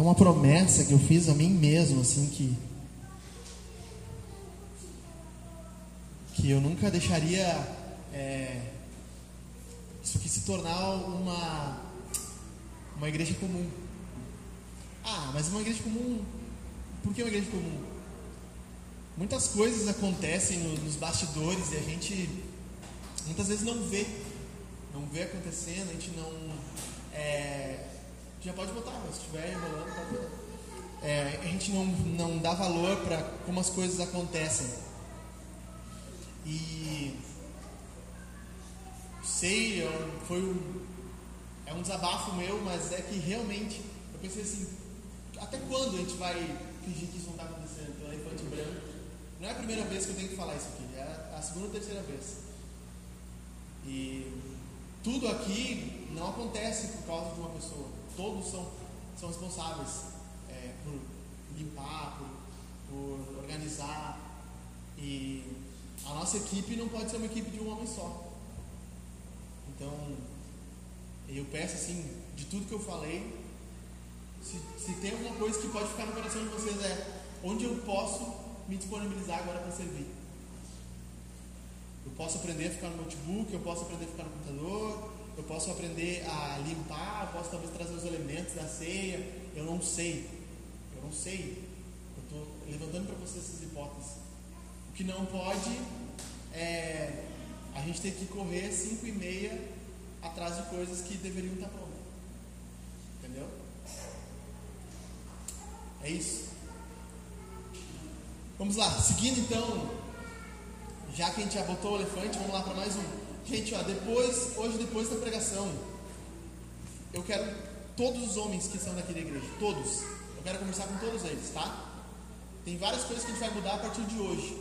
tem uma promessa que eu fiz a mim mesmo, assim, que. Que eu nunca deixaria é, isso aqui se tornar uma. Uma igreja comum. Ah, mas uma igreja comum. Por que uma igreja comum? Muitas coisas acontecem no, nos bastidores e a gente muitas vezes não vê. Não vê acontecendo, a gente não. É, já pode botar, mas se estiver enrolando, pode botar. É, a gente não, não dá valor para como as coisas acontecem. E sei, é foi um, é um desabafo meu, mas é que realmente eu pensei assim, até quando a gente vai fingir que isso não está acontecendo? Então, elefante branco. Não é a primeira vez que eu tenho que falar isso aqui, é a segunda ou terceira vez. E tudo aqui não acontece por causa de uma pessoa. Todos são, são responsáveis é, por limpar, por, por organizar. E a nossa equipe não pode ser uma equipe de um homem só. Então, eu peço assim, de tudo que eu falei, se, se tem alguma coisa que pode ficar no coração de vocês é onde eu posso me disponibilizar agora para servir. Eu posso aprender a ficar no notebook, eu posso aprender a ficar no computador, eu posso aprender a limpar, posso talvez trazer os elementos da ceia. Eu não sei. Eu não sei. Eu estou levantando para vocês essas hipóteses. O que não pode é a gente ter que correr 5 e meia atrás de coisas que deveriam estar prontas. Entendeu? É isso. Vamos lá, seguindo então, já que a gente já botou o elefante, vamos lá para mais um. Gente, ó, depois, hoje depois da pregação, eu quero todos os homens que são daqui da igreja, todos. Eu quero conversar com todos eles, tá? Tem várias coisas que a gente vai mudar a partir de hoje.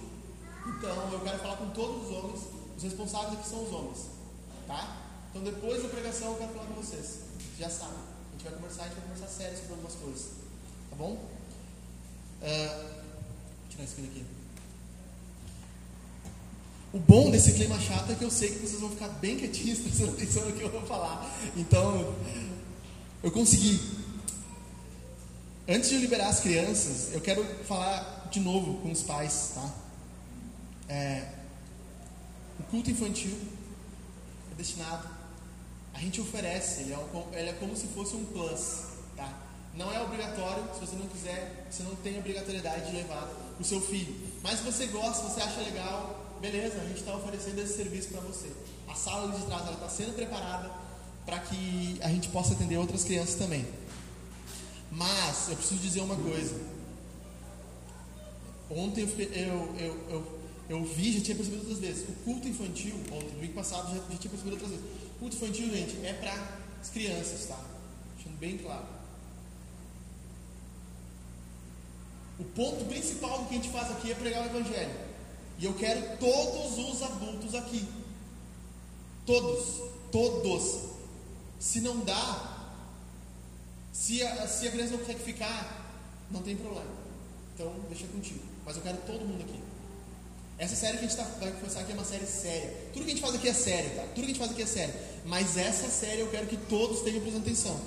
Então, eu quero falar com todos os homens. Os responsáveis aqui são os homens, tá? Então, depois da pregação, eu quero falar com vocês. Já sabem. A gente vai conversar, a gente vai conversar sério sobre algumas coisas, tá bom? Uh, vou tirar isso aqui. O bom desse clima chato é que eu sei que vocês vão ficar bem quietinhos prestando atenção no que eu vou falar. Então, eu consegui. Antes de liberar as crianças, eu quero falar de novo com os pais, tá? É, o culto infantil é destinado, a gente oferece, ele é, um, ele é como se fosse um plus, tá? Não é obrigatório, se você não quiser, você não tem obrigatoriedade de levar o seu filho. Mas se você gosta, você acha legal, beleza, a gente está oferecendo esse serviço para você. A sala de trás está sendo preparada para que a gente possa atender outras crianças também. Mas eu preciso dizer uma coisa. Ontem eu, eu, eu, eu, vi, já tinha percebido outras vezes. O culto infantil, ontem, no week passado, já, já tinha percebido outras vezes. O culto infantil, gente, é para as crianças, tá? Deixando bem claro. O ponto principal do que a gente faz aqui é pregar o Evangelho. E eu quero todos os adultos aqui. Todos. Todos. Se não dá, se a, se a criança não consegue ficar, não tem problema. Então, deixa contigo. Mas eu quero todo mundo aqui. Essa série que a gente tá, vai começar aqui é uma série séria. Tudo que a gente faz aqui é sério, tá? Tudo que a gente faz aqui é sério. Mas essa série eu quero que todos tenham prestando atenção.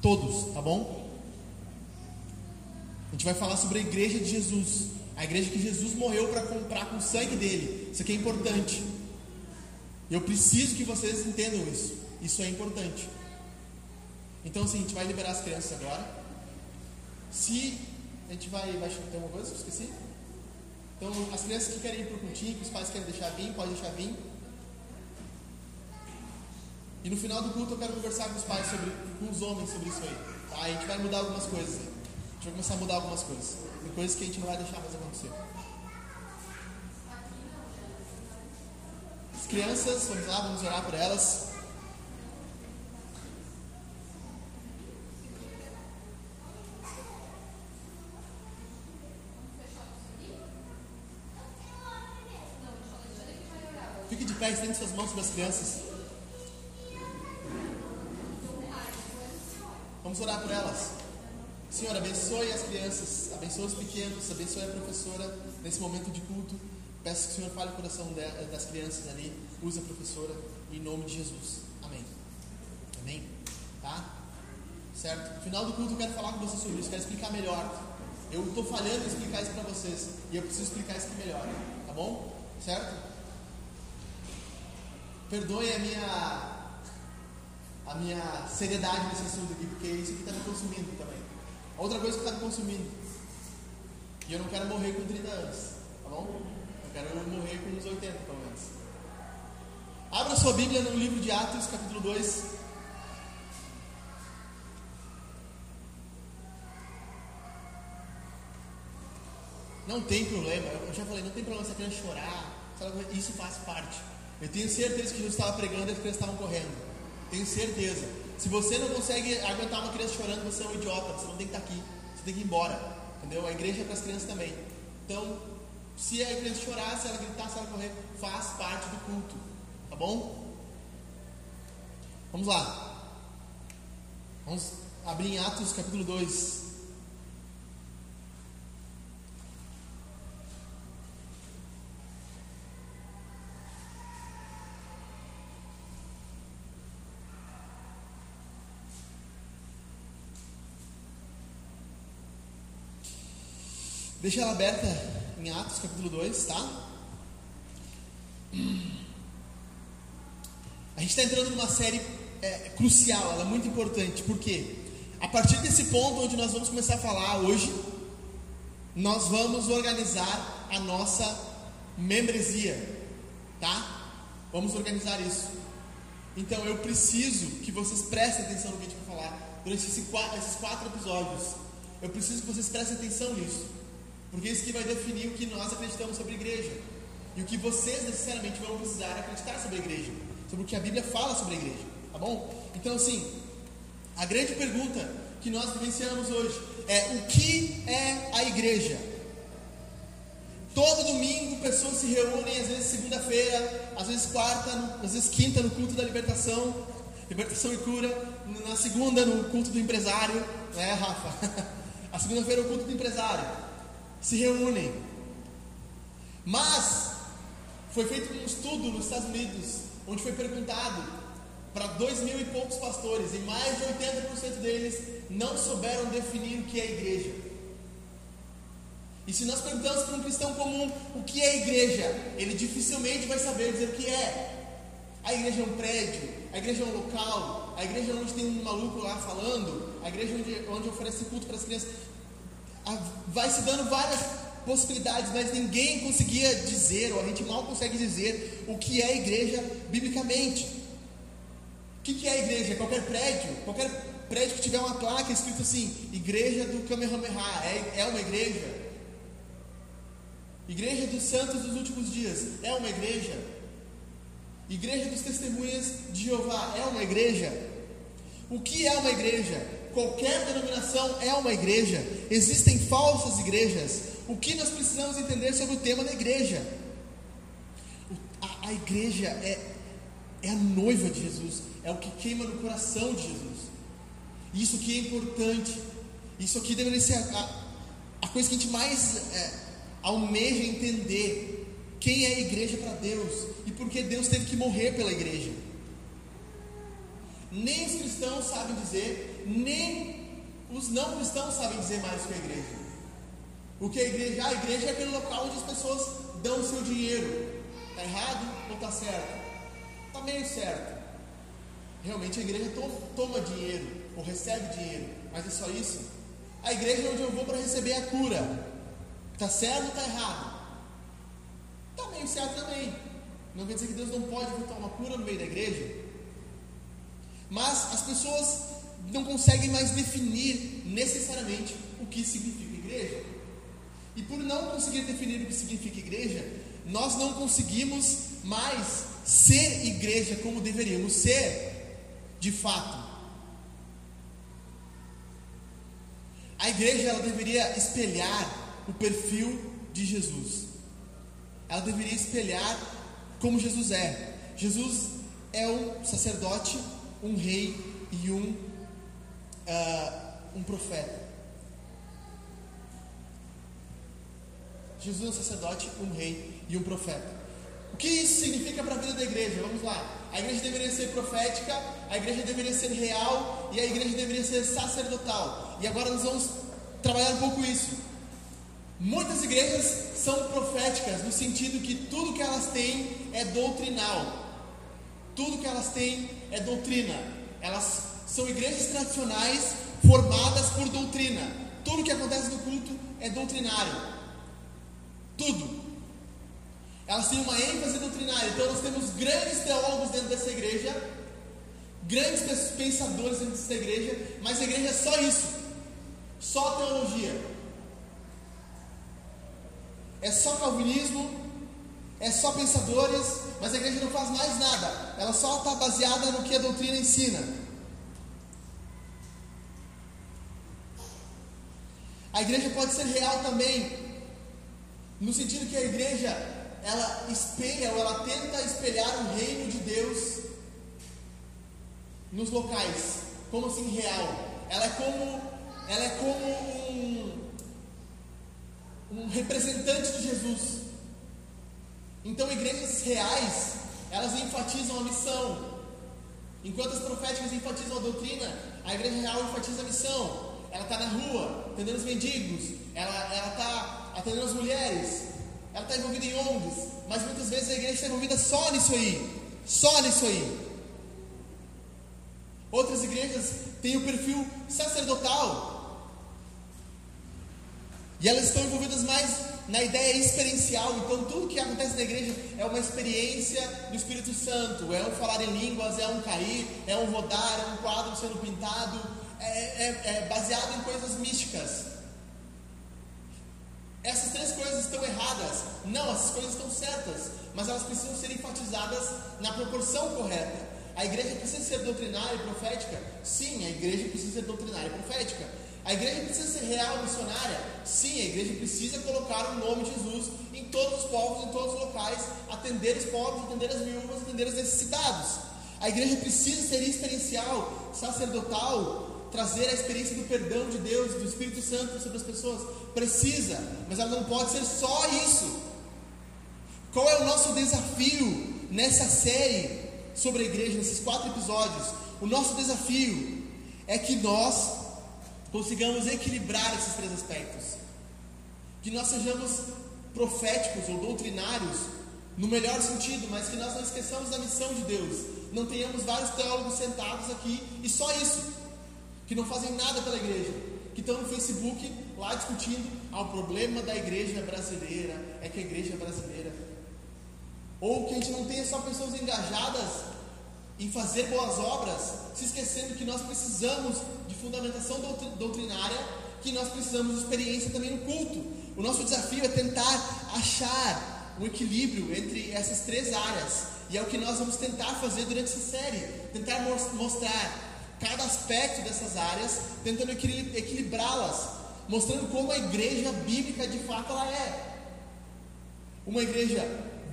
Todos, tá bom? A gente vai falar sobre a igreja de Jesus. A igreja que Jesus morreu para comprar com o sangue dele. Isso aqui é importante. Eu preciso que vocês entendam isso. Isso é importante. Então, assim, a gente vai liberar as crianças agora. Se a gente vai. vai ter uma coisa? Esqueci? Então, as crianças que querem ir para o cultinho, que os pais querem deixar vir, pode deixar vir. E no final do culto eu quero conversar com os pais sobre, com os homens sobre isso aí. Tá? A gente vai mudar algumas coisas. A gente vai começar a mudar algumas coisas. Tem coisas que a gente não vai deixar mais acontecer. As crianças, vamos lá, vamos orar por elas. Fique de pé, estende suas mãos sobre as crianças. Vamos orar por elas. Senhor, abençoe as crianças, abençoe os pequenos, abençoe a professora nesse momento de culto. Peço que o Senhor fale o coração das crianças ali, use a professora, em nome de Jesus. Amém. Amém? Tá? certo? No final do culto eu quero falar com vocês sobre isso, quero explicar melhor. Eu estou falhando em explicar isso para vocês e eu preciso explicar isso aqui melhor, tá bom? Certo? Perdoe a minha a minha seriedade nesse assunto aqui, porque isso aqui está me consumindo também. Outra coisa que está me consumindo. E eu não quero morrer com 30 anos, tá bom? Eu quero morrer com uns 80, pelo menos. Abra sua Bíblia no livro de Atos, capítulo 2. Não tem problema, eu já falei, não tem problema se a criança chorar, isso faz parte. Eu tenho certeza que Jesus estava pregando e as crianças estavam correndo. Tenho certeza. Se você não consegue aguentar uma criança chorando, você é um idiota, você não tem que estar aqui, você tem que ir embora. Entendeu? A igreja é para as crianças também. Então, se a criança chorar, se ela gritar, se ela correr, faz parte do culto. Tá bom? Vamos lá. Vamos abrir em Atos capítulo 2. Deixa ela aberta em Atos capítulo 2, tá? A gente está entrando numa série é, crucial, ela é muito importante, porque a partir desse ponto onde nós vamos começar a falar hoje, nós vamos organizar a nossa membresia, tá? Vamos organizar isso. Então eu preciso que vocês prestem atenção no que a gente vai falar durante esses quatro episódios. Eu preciso que vocês prestem atenção nisso. Porque isso que vai definir o que nós acreditamos sobre a igreja. E o que vocês necessariamente vão precisar acreditar sobre a igreja. Sobre o que a Bíblia fala sobre a igreja. Tá bom? Então, assim, a grande pergunta que nós vivenciamos hoje é: o que é a igreja? Todo domingo pessoas se reúnem, às vezes segunda-feira, às vezes quarta, às vezes quinta no culto da libertação, libertação e cura, na segunda no culto do empresário, né, Rafa? A segunda-feira o culto do empresário se reúnem. Mas foi feito um estudo nos Estados Unidos, onde foi perguntado para dois mil e poucos pastores, e mais de 80% deles não souberam definir o que é igreja. E se nós perguntamos para um cristão comum o que é igreja, ele dificilmente vai saber dizer o que é. A igreja é um prédio, a igreja é um local, a igreja é onde tem um maluco lá falando, a igreja é onde, onde oferece culto para as crianças vai se dando várias possibilidades, mas ninguém conseguia dizer, ou a gente mal consegue dizer, o que é igreja biblicamente. O que, é igreja? Qualquer prédio, qualquer prédio que tiver uma placa escrito assim, Igreja do Kamehameha, é, é uma igreja? Igreja dos Santos dos Últimos Dias, é uma igreja? Igreja dos Testemunhas de Jeová, é uma igreja? O que é uma igreja? Qualquer denominação é uma igreja. Existem falsas igrejas. O que nós precisamos entender sobre o tema da igreja? A, a igreja é, é a noiva de Jesus, é o que queima no coração de Jesus. Isso aqui é importante. Isso aqui deveria ser a, a coisa que a gente mais é, almeja entender. Quem é a igreja para Deus e por que Deus teve que morrer pela igreja. Nem os cristãos sabem dizer, nem os não cristãos sabem dizer mais que é a igreja. O que é a igreja? Ah, a igreja é aquele local onde as pessoas dão o seu dinheiro. Está errado ou está certo? Está meio certo. Realmente a igreja toma, toma dinheiro ou recebe dinheiro, mas é só isso. A igreja é onde eu vou para receber a cura. Está certo ou está errado? Está meio certo também. Não quer dizer que Deus não pode botar uma cura no meio da igreja. Mas as pessoas não conseguem mais definir necessariamente o que significa igreja. E por não conseguir definir o que significa igreja, nós não conseguimos mais ser igreja como deveríamos ser, de fato. A igreja ela deveria espelhar o perfil de Jesus. Ela deveria espelhar como Jesus é. Jesus é um sacerdote um rei e um, uh, um profeta. Jesus é um sacerdote, um rei e um profeta. O que isso significa para a vida da igreja? Vamos lá. A igreja deveria ser profética, a igreja deveria ser real e a igreja deveria ser sacerdotal. E agora nós vamos trabalhar um pouco isso. Muitas igrejas são proféticas no sentido que tudo que elas têm é doutrinal. Tudo que elas têm é doutrina. Elas são igrejas tradicionais formadas por doutrina. Tudo que acontece no culto é doutrinário. Tudo. Elas têm uma ênfase doutrinária. Então nós temos grandes teólogos dentro dessa igreja, grandes pensadores dentro dessa igreja, mas a igreja é só isso. Só teologia. É só calvinismo, é só pensadores, mas a igreja não faz mais nada. Ela só está baseada no que a doutrina ensina. A igreja pode ser real também, no sentido que a igreja ela espelha ou ela tenta espelhar o reino de Deus nos locais. Como assim real? Ela é como ela é como um, um representante de Jesus. Então igrejas reais, elas enfatizam a missão. Enquanto as proféticas enfatizam a doutrina, a igreja real enfatiza a missão ela está na rua, atendendo os mendigos, ela está atendendo as mulheres, ela está envolvida em ONGs, mas muitas vezes a igreja está envolvida só nisso aí, só nisso aí. Outras igrejas têm o perfil sacerdotal, e elas estão envolvidas mais na ideia experiencial. Então, tudo que acontece na igreja é uma experiência do Espírito Santo: é um falar em línguas, é um cair, é um rodar, é um quadro sendo pintado, é, é, é baseado em coisas místicas. Essas três coisas estão erradas. Não, essas coisas estão certas, mas elas precisam ser enfatizadas na proporção correta. A igreja precisa ser doutrinária e profética? Sim, a igreja precisa ser doutrinária e profética. A igreja precisa ser real missionária? Sim, a igreja precisa colocar o nome de Jesus em todos os povos, em todos os locais, atender os pobres, atender as viúvas, atender os necessitados. A igreja precisa ser experiencial, sacerdotal, trazer a experiência do perdão de Deus, do Espírito Santo sobre as pessoas. Precisa, mas ela não pode ser só isso. Qual é o nosso desafio nessa série sobre a igreja, nesses quatro episódios? O nosso desafio é que nós consigamos equilibrar esses três aspectos. Que nós sejamos proféticos ou doutrinários no melhor sentido, mas que nós não esqueçamos da missão de Deus. Não tenhamos vários teólogos sentados aqui e só isso que não fazem nada pela igreja, que estão no Facebook lá discutindo, ah, o problema da igreja brasileira é que a igreja é brasileira. Ou que a gente não tenha só pessoas engajadas em fazer boas obras, se esquecendo que nós precisamos de fundamentação doutrinária, que nós precisamos de experiência também no culto. O nosso desafio é tentar achar um equilíbrio entre essas três áreas. E é o que nós vamos tentar fazer durante essa série. Tentar mostrar cada aspecto dessas áreas, tentando equilibrá-las, mostrando como a igreja bíblica de fato ela é. Uma igreja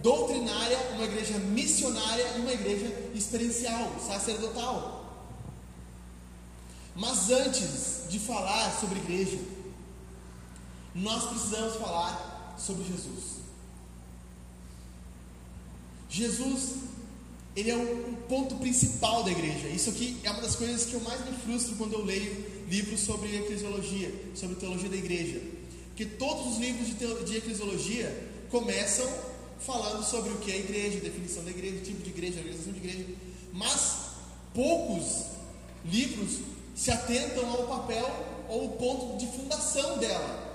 doutrinária, uma igreja missionária e uma igreja experiencial, sacerdotal. Mas antes de falar sobre igreja, nós precisamos falar sobre Jesus. Jesus ele é o, ponto principal da igreja. Isso aqui é uma das coisas que eu mais me frustro quando eu leio livros sobre eclesiologia, sobre teologia da igreja. Porque todos os livros de, de eclesiologia começam falando sobre o que é igreja, definição da igreja, tipo de igreja, organização de igreja. Mas poucos livros se atentam ao papel ou o ponto de fundação dela.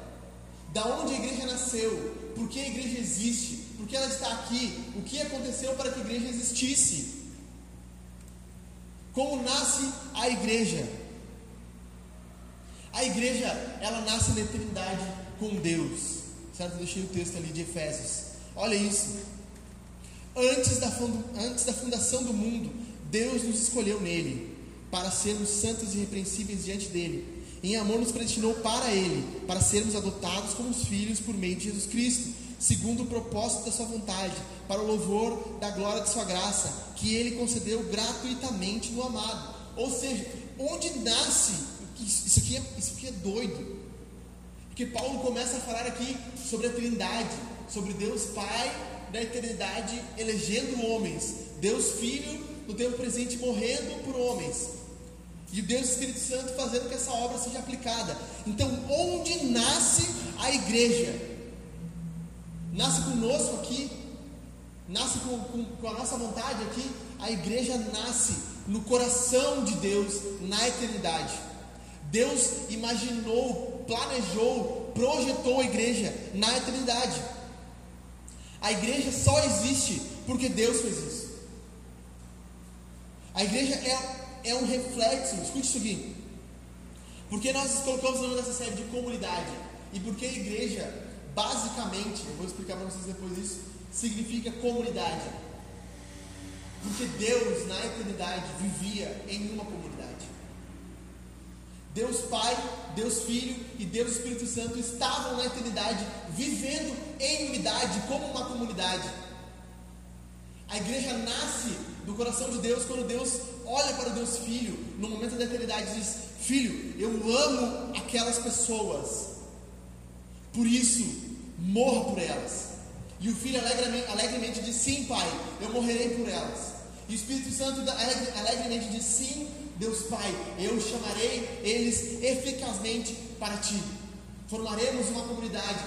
Da onde a igreja nasceu, por que a igreja existe, por que ela está aqui, o que aconteceu para que a igreja existisse, como nasce a igreja. A igreja, ela nasce na eternidade com Deus. Certo? Eu deixei o texto ali de Efésios. Olha isso. Antes da, antes da fundação do mundo, Deus nos escolheu nele para sermos santos e irrepreensíveis diante dele. Em amor nos predestinou para ele, para sermos adotados como filhos por meio de Jesus Cristo segundo o propósito da sua vontade, para o louvor da glória de sua graça, que ele concedeu gratuitamente no amado. Ou seja, onde nasce, isso aqui é, isso aqui é doido, porque Paulo começa a falar aqui sobre a Trindade, sobre Deus Pai, na eternidade elegendo homens. Deus Filho no tempo presente morrendo por homens. E Deus Espírito Santo fazendo que essa obra seja aplicada. Então, onde nasce a igreja? Nasce conosco aqui, nasce com, com, com, a nossa vontade aqui. A igreja nasce no coração de Deus na eternidade. Deus imaginou, planejou, projetou a igreja na eternidade. A igreja só existe porque Deus fez isso. A igreja é, é um reflexo, escute isso aqui. Porque nós colocamos o nome dessa série de comunidade. E porque a igreja, basicamente, eu vou explicar para vocês depois isso, significa comunidade. Porque Deus, na eternidade, vivia em uma comunidade. Deus Pai, Deus Filho e Deus Espírito Santo estavam na eternidade vivendo em unidade como uma comunidade. A igreja nasce do coração de Deus quando Deus olha para Deus Filho no momento da eternidade e diz: Filho, eu amo aquelas pessoas, por isso morra por elas. E o filho alegremente, alegremente diz: Sim, Pai, eu morrerei por elas. E o Espírito Santo alegremente diz: Sim, Deus Pai, eu chamarei eles eficazmente para ti. Formaremos uma comunidade,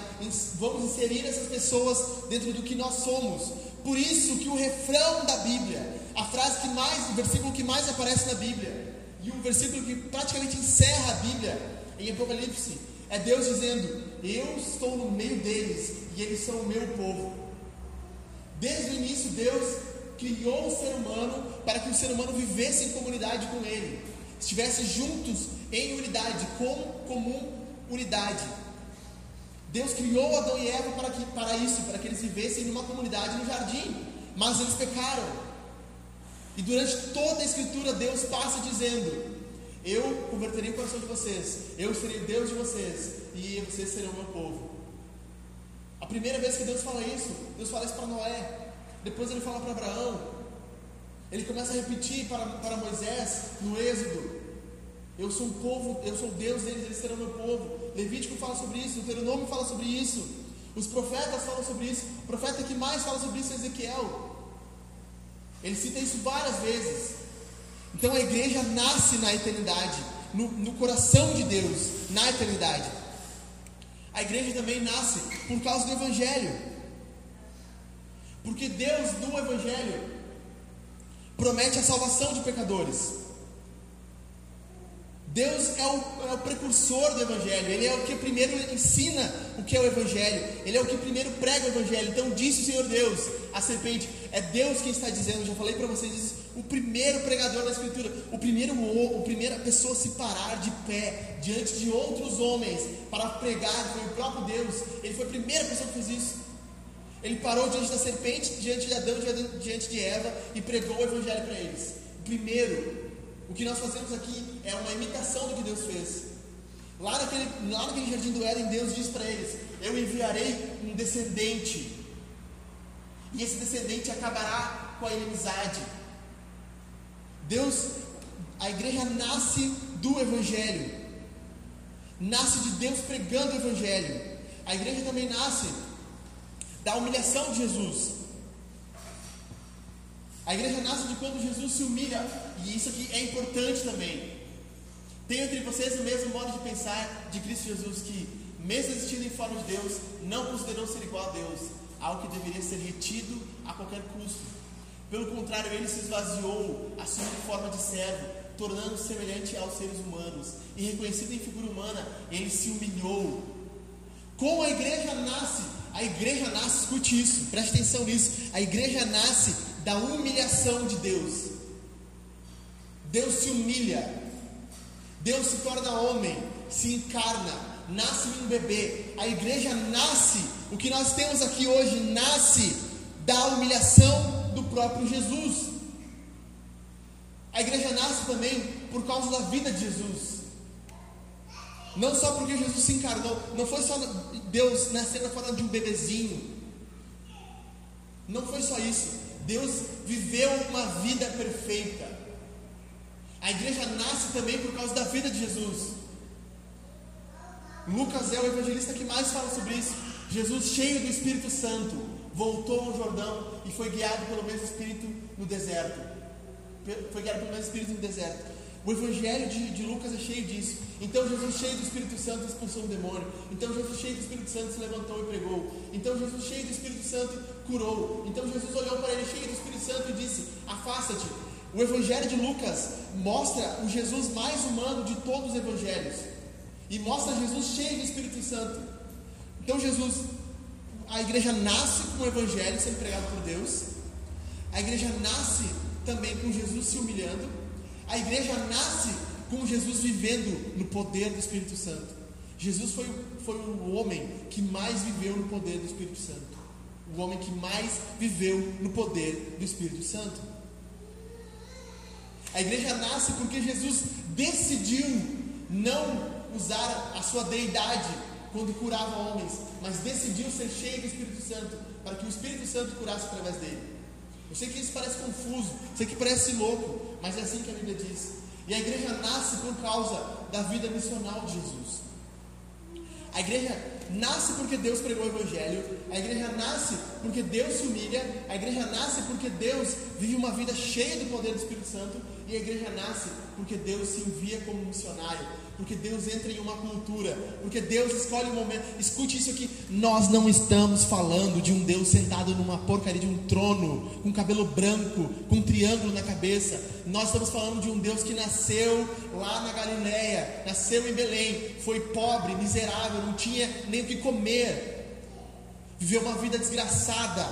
vamos inserir essas pessoas dentro do que nós somos. Por isso que o refrão da Bíblia, a frase que mais, o versículo que mais aparece na Bíblia, e o versículo que praticamente encerra a Bíblia em Apocalipse, é Deus dizendo: Eu estou no meio deles e eles são o meu povo. Desde o início, Deus criou o ser humano para que o ser humano vivesse em comunidade com ele, estivesse juntos em unidade, com comum unidade. Deus criou Adão e Eva para, que, para isso, para que eles vivessem numa comunidade no jardim, mas eles pecaram. E durante toda a escritura, Deus passa dizendo: Eu converterei o coração de vocês, eu serei Deus de vocês, e vocês serão meu povo. A primeira vez que Deus fala isso, Deus fala isso para Noé. Depois ele fala para Abraão. Ele começa a repetir para, para Moisés no Êxodo. Eu sou um povo, eu sou Deus deles, eles serão meu povo. Levítico fala sobre isso, o Deuteronômio fala sobre isso. Os profetas falam sobre isso. O profeta que mais fala sobre isso é Ezequiel. Ele cita isso várias vezes. Então a igreja nasce na eternidade, no, no coração de Deus, na eternidade. A igreja também nasce por causa do Evangelho. Porque Deus, no Evangelho, promete a salvação de pecadores. Deus é o, é o, precursor do Evangelho, Ele é o que primeiro ensina o que é o Evangelho, Ele é o que primeiro prega o Evangelho. Então disse o Senhor Deus, a serpente, é Deus quem está dizendo, já falei para vocês isso, o primeiro pregador da Escritura, o primeiro, o primeira pessoa a se parar de pé diante de outros homens para pregar foi o próprio Deus, Ele foi a primeira pessoa que fez isso. Ele parou diante da serpente, diante de Adão, diante de Eva e pregou o evangelho para eles. Primeiro, o que nós fazemos aqui é uma imitação do que Deus fez. Lá naquele, lá naquele jardim do Éden, Deus diz para eles: Eu enviarei um descendente, e esse descendente acabará com a inimizade. Deus, a igreja nasce do Evangelho, nasce de Deus pregando o Evangelho. A igreja também nasce da humilhação de Jesus. A igreja nasce de quando Jesus se humilha, e isso aqui é importante também. Tem entre vocês o mesmo modo de pensar de Cristo Jesus, que, mesmo existindo em forma de Deus, não considerou ser igual a Deus, algo que deveria ser retido a qualquer custo. Pelo contrário, ele se esvaziou, assumindo forma de servo, tornando-se semelhante aos seres humanos, e reconhecido em figura humana, ele se humilhou. Como a igreja nasce a igreja nasce, escute isso, preste atenção nisso. A igreja nasce da humilhação de Deus. Deus se humilha. Deus se torna homem, se encarna, nasce um bebê. A igreja nasce, o que nós temos aqui hoje nasce da humilhação próprio Jesus. A igreja nasce também por causa da vida de Jesus. Não só porque Jesus se encarnou, não foi só Deus nascendo na forma de um bebezinho. Não foi só isso. Deus viveu uma vida perfeita. A igreja nasce também por causa da vida de Jesus. Lucas é o evangelista que mais fala sobre isso. Jesus, cheio do Espírito Santo, voltou ao Jordão e foi guiado pelo mesmo Espírito no deserto. Foi guiado pelo mesmo Espírito no deserto. O Evangelho de, de, Lucas é cheio disso. Então Jesus, cheio do Espírito Santo, expulsou um demônio. Então Jesus, cheio do Espírito Santo, se levantou e pregou. Então Jesus, cheio do Espírito Santo, curou. Então Jesus olhou para ele, cheio do Espírito Santo, e disse: Afasta-te. O Evangelho de Lucas mostra o Jesus mais humano de todos os evangelhos. E mostra Jesus cheio do Espírito Santo. Então Jesus, a igreja nasce com o Evangelho sendo pregado por Deus. A igreja nasce também com Jesus se humilhando. A igreja nasce com Jesus vivendo no poder do Espírito Santo. Jesus foi, foi o homem que mais viveu no poder do Espírito Santo. O homem que mais viveu no poder do Espírito Santo. A igreja nasce porque Jesus decidiu não usar a sua deidade quando curava homens, mas decidiu ser cheio do Espírito Santo para que o Espírito Santo curasse através dele. Eu sei que isso parece confuso, sei que parece louco, mas é assim que a Bíblia diz. E a igreja nasce por causa da vida missional de Jesus. A igreja nasce porque Deus pregou o Evangelho, a igreja nasce porque Deus se humilha, a igreja nasce porque Deus vive uma vida cheia do poder do Espírito Santo, e a igreja nasce porque Deus se envia como missionário, porque Deus entra em uma cultura, porque Deus escolhe um momento. Escute isso aqui: nós não estamos falando de um Deus sentado numa porcaria de um trono, com cabelo branco, com um triângulo na cabeça. Nós estamos falando de um Deus que nasceu lá na Galileia, nasceu em Belém, foi pobre, miserável, não tinha nem o que comer, viveu uma vida desgraçada.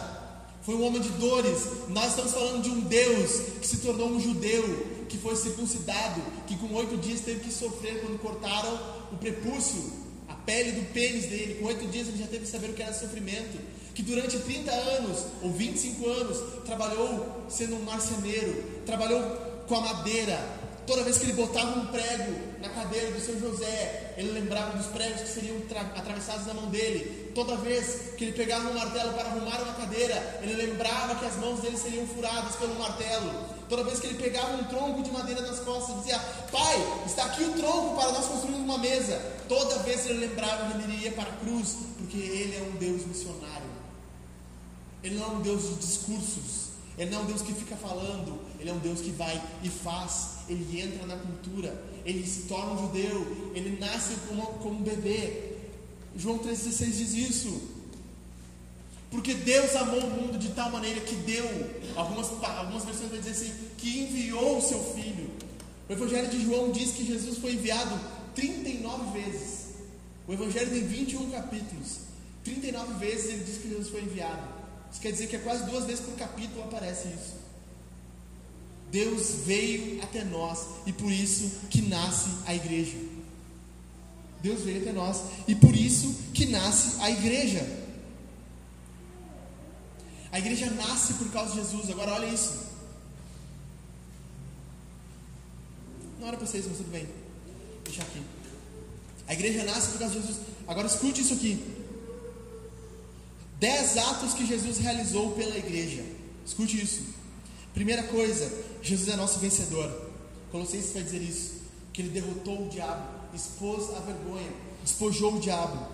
Foi um homem de dores. Nós estamos falando de um Deus que se tornou um judeu, que foi circuncidado, que com oito dias teve que sofrer quando cortaram o prepúcio, a pele do pênis dele. Com oito dias ele já teve que saber o que era sofrimento. Que durante 30 anos ou 25 anos trabalhou sendo um marceneiro, trabalhou com a madeira. Toda vez que ele botava um prego na cadeira do seu José, ele lembrava dos pregos que seriam atravessados na mão dele. Toda vez que ele pegava um martelo para arrumar uma cadeira, ele lembrava que as mãos dele seriam furadas pelo martelo. Toda vez que ele pegava um tronco de madeira nas costas, dizia: Pai, está aqui o tronco para nós construirmos uma mesa. Toda vez ele lembrava que ele iria para a cruz, porque ele é um Deus missionário. Ele não é um Deus de discursos. Ele não é um Deus que fica falando. Ele é um Deus que vai e faz. Ele entra na cultura. Ele se torna um judeu. Ele nasce como, como um bebê. João 3,16 diz isso. Porque Deus amou o mundo de tal maneira que deu, algumas, algumas versões vão dizer assim, que enviou o seu filho. O Evangelho de João diz que Jesus foi enviado 39 vezes. O Evangelho tem 21 capítulos. 39 vezes ele diz que Jesus foi enviado. Isso quer dizer que é quase duas vezes por capítulo aparece isso. Deus veio até nós e por isso que nasce a igreja. Deus veio até nós e por isso que nasce a igreja. A igreja nasce por causa de Jesus. Agora olha isso. Não era para vocês, mas tudo bem. Deixa aqui. A igreja nasce por causa de Jesus. Agora escute isso aqui. Dez atos que Jesus realizou pela igreja. Escute isso. Primeira coisa, Jesus é nosso vencedor. Colossenses vai dizer isso. Que ele derrotou o diabo, expôs a vergonha, despojou o diabo.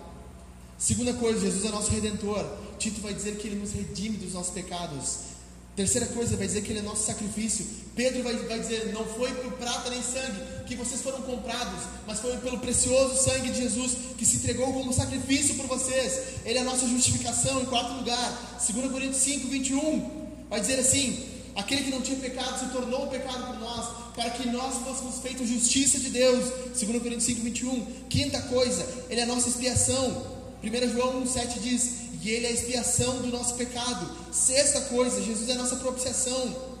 Segunda coisa, Jesus é nosso redentor. Tito vai dizer que ele nos redime dos nossos pecados. Terceira coisa, vai dizer que ele é nosso sacrifício. Pedro vai, vai dizer: Não foi por prata nem sangue que vocês foram comprados, mas foi pelo precioso sangue de Jesus que se entregou como sacrifício por vocês. Ele é a nossa justificação. Em quarto lugar, 2 Coríntios 5, 21, vai dizer assim: Aquele que não tinha pecado se tornou pecado por nós, para que nós fôssemos feitos justiça de Deus. 2 Coríntios 5, 21. Quinta coisa, ele é a nossa expiação. 1 João 1,7 diz: E Ele é a expiação do nosso pecado. Sexta coisa, Jesus é a nossa propiciação.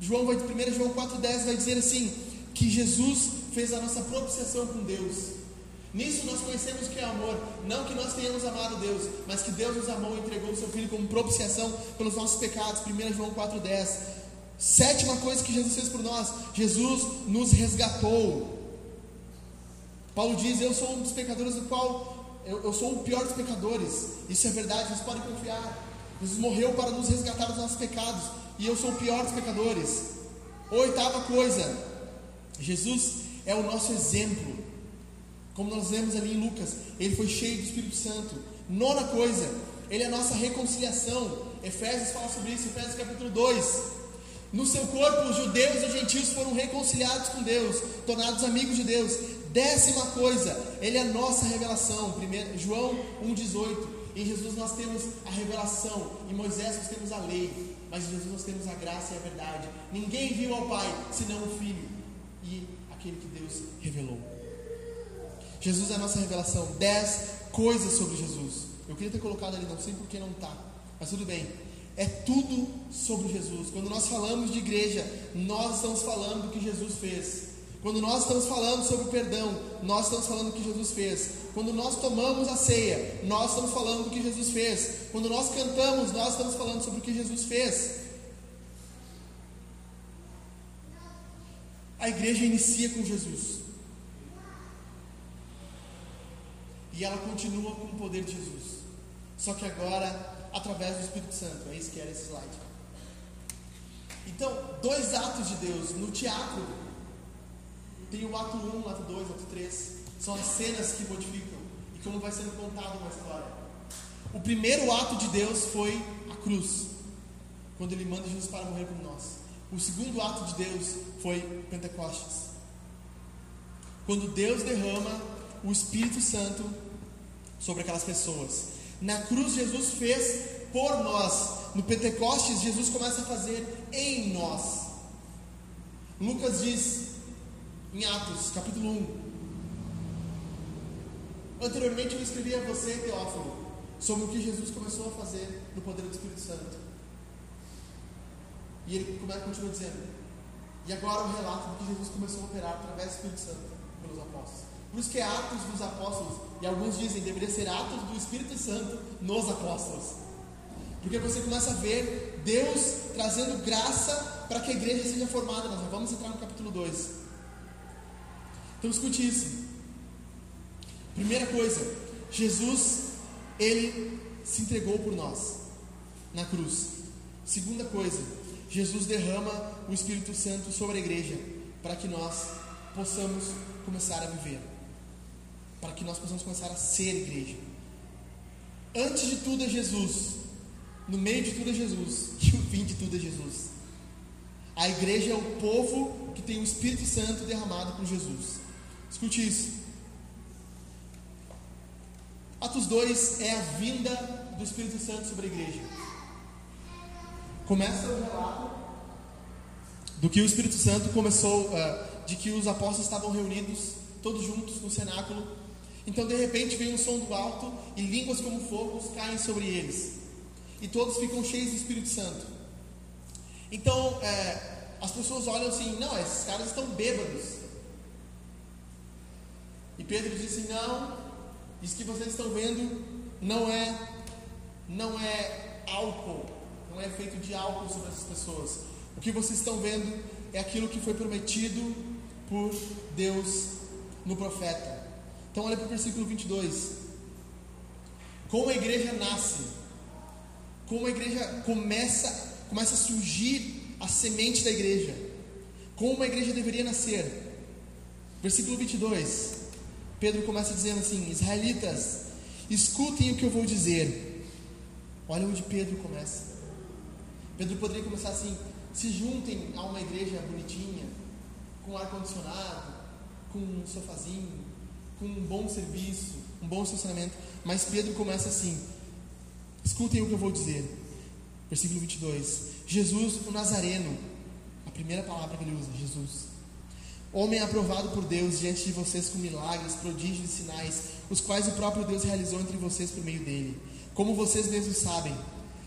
João vai, 1 João 4,10 vai dizer assim: Que Jesus fez a nossa propiciação com Deus. Nisso nós conhecemos que é amor, não que nós tenhamos amado Deus, mas que Deus nos amou e entregou o seu Filho como propiciação pelos nossos pecados. 1 João 4,10. Sétima coisa que Jesus fez por nós: Jesus nos resgatou. Paulo diz: Eu sou um dos pecadores do qual eu, eu sou o pior dos pecadores. Isso é verdade, vocês podem confiar. Jesus morreu para nos resgatar dos nossos pecados. E eu sou o pior dos pecadores. Oitava coisa: Jesus é o nosso exemplo. Como nós vemos ali em Lucas, ele foi cheio do Espírito Santo. Nona coisa: Ele é a nossa reconciliação. Efésios fala sobre isso, Efésios capítulo 2. No seu corpo, os judeus e os gentios foram reconciliados com Deus, tornados amigos de Deus. Décima coisa, Ele é a nossa revelação. Primeiro, João 1,18. Em Jesus nós temos a revelação, em Moisés nós temos a lei, mas em Jesus nós temos a graça e a verdade. Ninguém viu ao Pai senão o Filho e aquele que Deus revelou. Jesus é a nossa revelação. Dez coisas sobre Jesus. Eu queria ter colocado ali, não sei por que não está, mas tudo bem. É tudo sobre Jesus. Quando nós falamos de igreja, nós estamos falando do que Jesus fez. Quando nós estamos falando sobre o perdão, nós estamos falando do que Jesus fez. Quando nós tomamos a ceia, nós estamos falando do que Jesus fez. Quando nós cantamos, nós estamos falando sobre o que Jesus fez. A igreja inicia com Jesus. E ela continua com o poder de Jesus. Só que agora através do Espírito Santo. É isso que era esse slide. Então, dois atos de Deus. No teatro, tem o ato 1, ato 2, ato 3. São as cenas que modificam e como vai sendo contada uma história. O primeiro ato de Deus foi a cruz, quando ele manda Jesus para morrer por nós. O segundo ato de Deus foi Pentecostes, quando Deus derrama o Espírito Santo sobre aquelas pessoas. Na cruz, Jesus fez por nós. No Pentecostes, Jesus começa a fazer em nós. Lucas diz em Atos, capítulo 1. Anteriormente eu escrevi a você, Teófilo, sobre o que Jesus começou a fazer no poder do Espírito Santo. E ele continua dizendo: E agora o relato do que Jesus começou a operar através do Espírito Santo pelos apóstolos. Por que é Atos dos Apóstolos, e alguns dizem deveria ser Atos do Espírito Santo nos apóstolos. Porque você começa a ver Deus trazendo graça para que a igreja seja formada. Nós vamos entrar no capítulo 2. Então escute isso. Primeira coisa, Jesus, ele se entregou por nós na cruz. Segunda coisa, Jesus derrama o Espírito Santo sobre a igreja para que nós possamos começar a viver para que nós possamos começar a ser igreja. Antes de tudo é Jesus, no meio de tudo é Jesus, e o fim de tudo é Jesus. A igreja é o povo que tem o Espírito Santo derramado por Jesus. Escute isso. Atos 2 é a vinda do Espírito Santo sobre a igreja. Começa o relato do que o Espírito Santo começou, uh, de que os apóstolos estavam reunidos, todos juntos no cenáculo, então de repente vem um som do alto e línguas como fogos caem sobre eles. E todos ficam cheios do Espírito Santo. Então é, as pessoas olham assim: não, esses caras estão bêbados. E Pedro diz assim: não, isso que vocês estão vendo não é, não é álcool, não é feito de álcool sobre essas pessoas. O que vocês estão vendo é aquilo que foi prometido por Deus no profeta. Então olha para o versículo 22. Como a igreja nasce, como a igreja começa, começa a surgir a semente da igreja, como uma igreja deveria nascer. Versículo 22. Pedro começa dizendo assim: Israelitas, escutem o que eu vou dizer. Olha onde Pedro começa. Pedro poderia começar assim: se juntem a uma igreja bonitinha, com ar-condicionado, com um sofazinho, com um bom serviço, um bom estacionamento. Mas Pedro começa assim: escutem o que eu vou dizer. Versículo 22. Jesus, o Nazareno, a primeira palavra que ele usa, Jesus. Homem aprovado por Deus diante de vocês com milagres, prodígios e sinais, os quais o próprio Deus realizou entre vocês por meio dele. Como vocês mesmos sabem,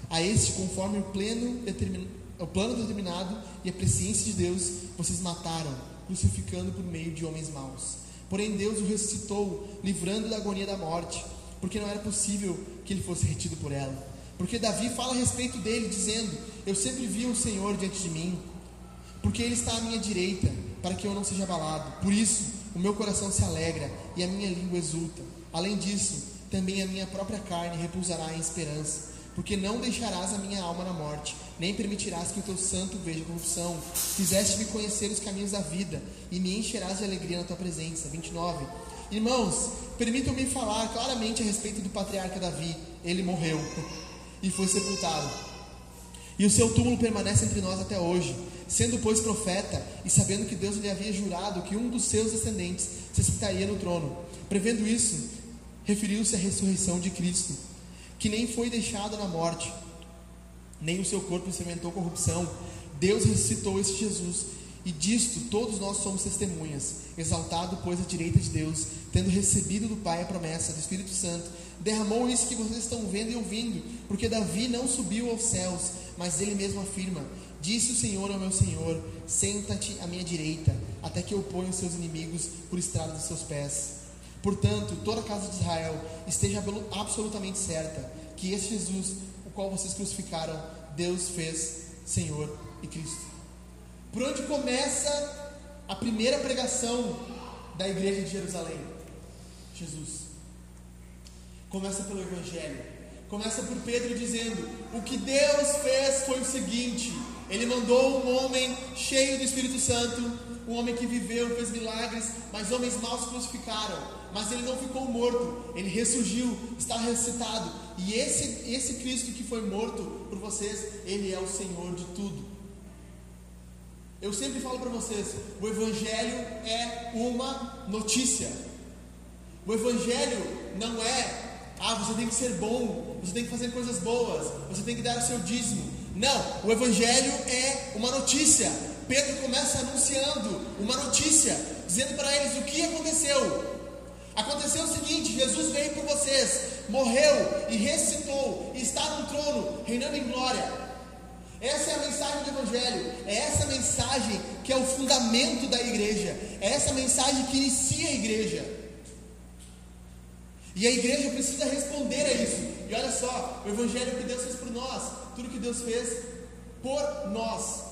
a este, conforme o, pleno determin... o plano determinado e a presciência de Deus, vocês mataram, crucificando por meio de homens maus Porém, Deus o ressuscitou, livrando da agonia da morte, porque não era possível que ele fosse retido por ela. Porque Davi fala a respeito dele, dizendo: Eu sempre vi o Senhor diante de mim, porque ele está à minha direita, para que eu não seja abalado. Por isso, o meu coração se alegra e a minha língua exulta. Além disso, também a minha própria carne repousará em esperança porque não deixarás a minha alma na morte, nem permitirás que o teu santo veja corrupção. Fizeste-me conhecer os caminhos da vida, e me encherás de alegria na tua presença. 29. Irmãos, permitam-me falar claramente a respeito do patriarca Davi. Ele morreu e foi sepultado. E o seu túmulo permanece entre nós até hoje. Sendo, pois, profeta, e sabendo que Deus lhe havia jurado que um dos seus descendentes se sentaria no trono, prevendo isso, referiu-se à ressurreição de Cristo, que nem foi deixado na morte, nem o seu corpo experimentou corrupção. Deus ressuscitou esse Jesus, e disto todos nós somos testemunhas. Exaltado, pois, à direita de Deus, tendo recebido do Pai a promessa do Espírito Santo, derramou isso que vocês estão vendo e ouvindo, porque Davi não subiu aos céus, mas ele mesmo afirma: Disse o Senhor ao meu Senhor: Senta-te à minha direita, até que eu ponha os seus inimigos por estrada dos seus pés. Portanto, toda a casa de Israel esteja absolutamente certa que esse Jesus, o qual vocês crucificaram, Deus fez Senhor e Cristo. Por onde começa a primeira pregação da igreja de Jerusalém? Jesus. Começa pelo Evangelho. Começa por Pedro dizendo: O que Deus fez foi o seguinte: Ele mandou um homem cheio do Espírito Santo, um homem que viveu, fez milagres, mas homens maus crucificaram. Mas ele não ficou morto, ele ressurgiu, está ressuscitado. E esse, esse Cristo que foi morto por vocês, ele é o Senhor de tudo. Eu sempre falo para vocês: o Evangelho é uma notícia. O Evangelho não é ah, você tem que ser bom, você tem que fazer coisas boas, você tem que dar o seu dízimo. Não, o Evangelho é uma notícia. Pedro começa anunciando uma notícia, dizendo para eles o que aconteceu. Aconteceu o seguinte: Jesus veio por vocês, morreu e ressuscitou, e está no trono, reinando em glória. Essa é a mensagem do Evangelho, é essa mensagem que é o fundamento da igreja, é essa mensagem que inicia a igreja. E a igreja precisa responder a isso. E olha só, o evangelho que Deus fez por nós, tudo que Deus fez por nós.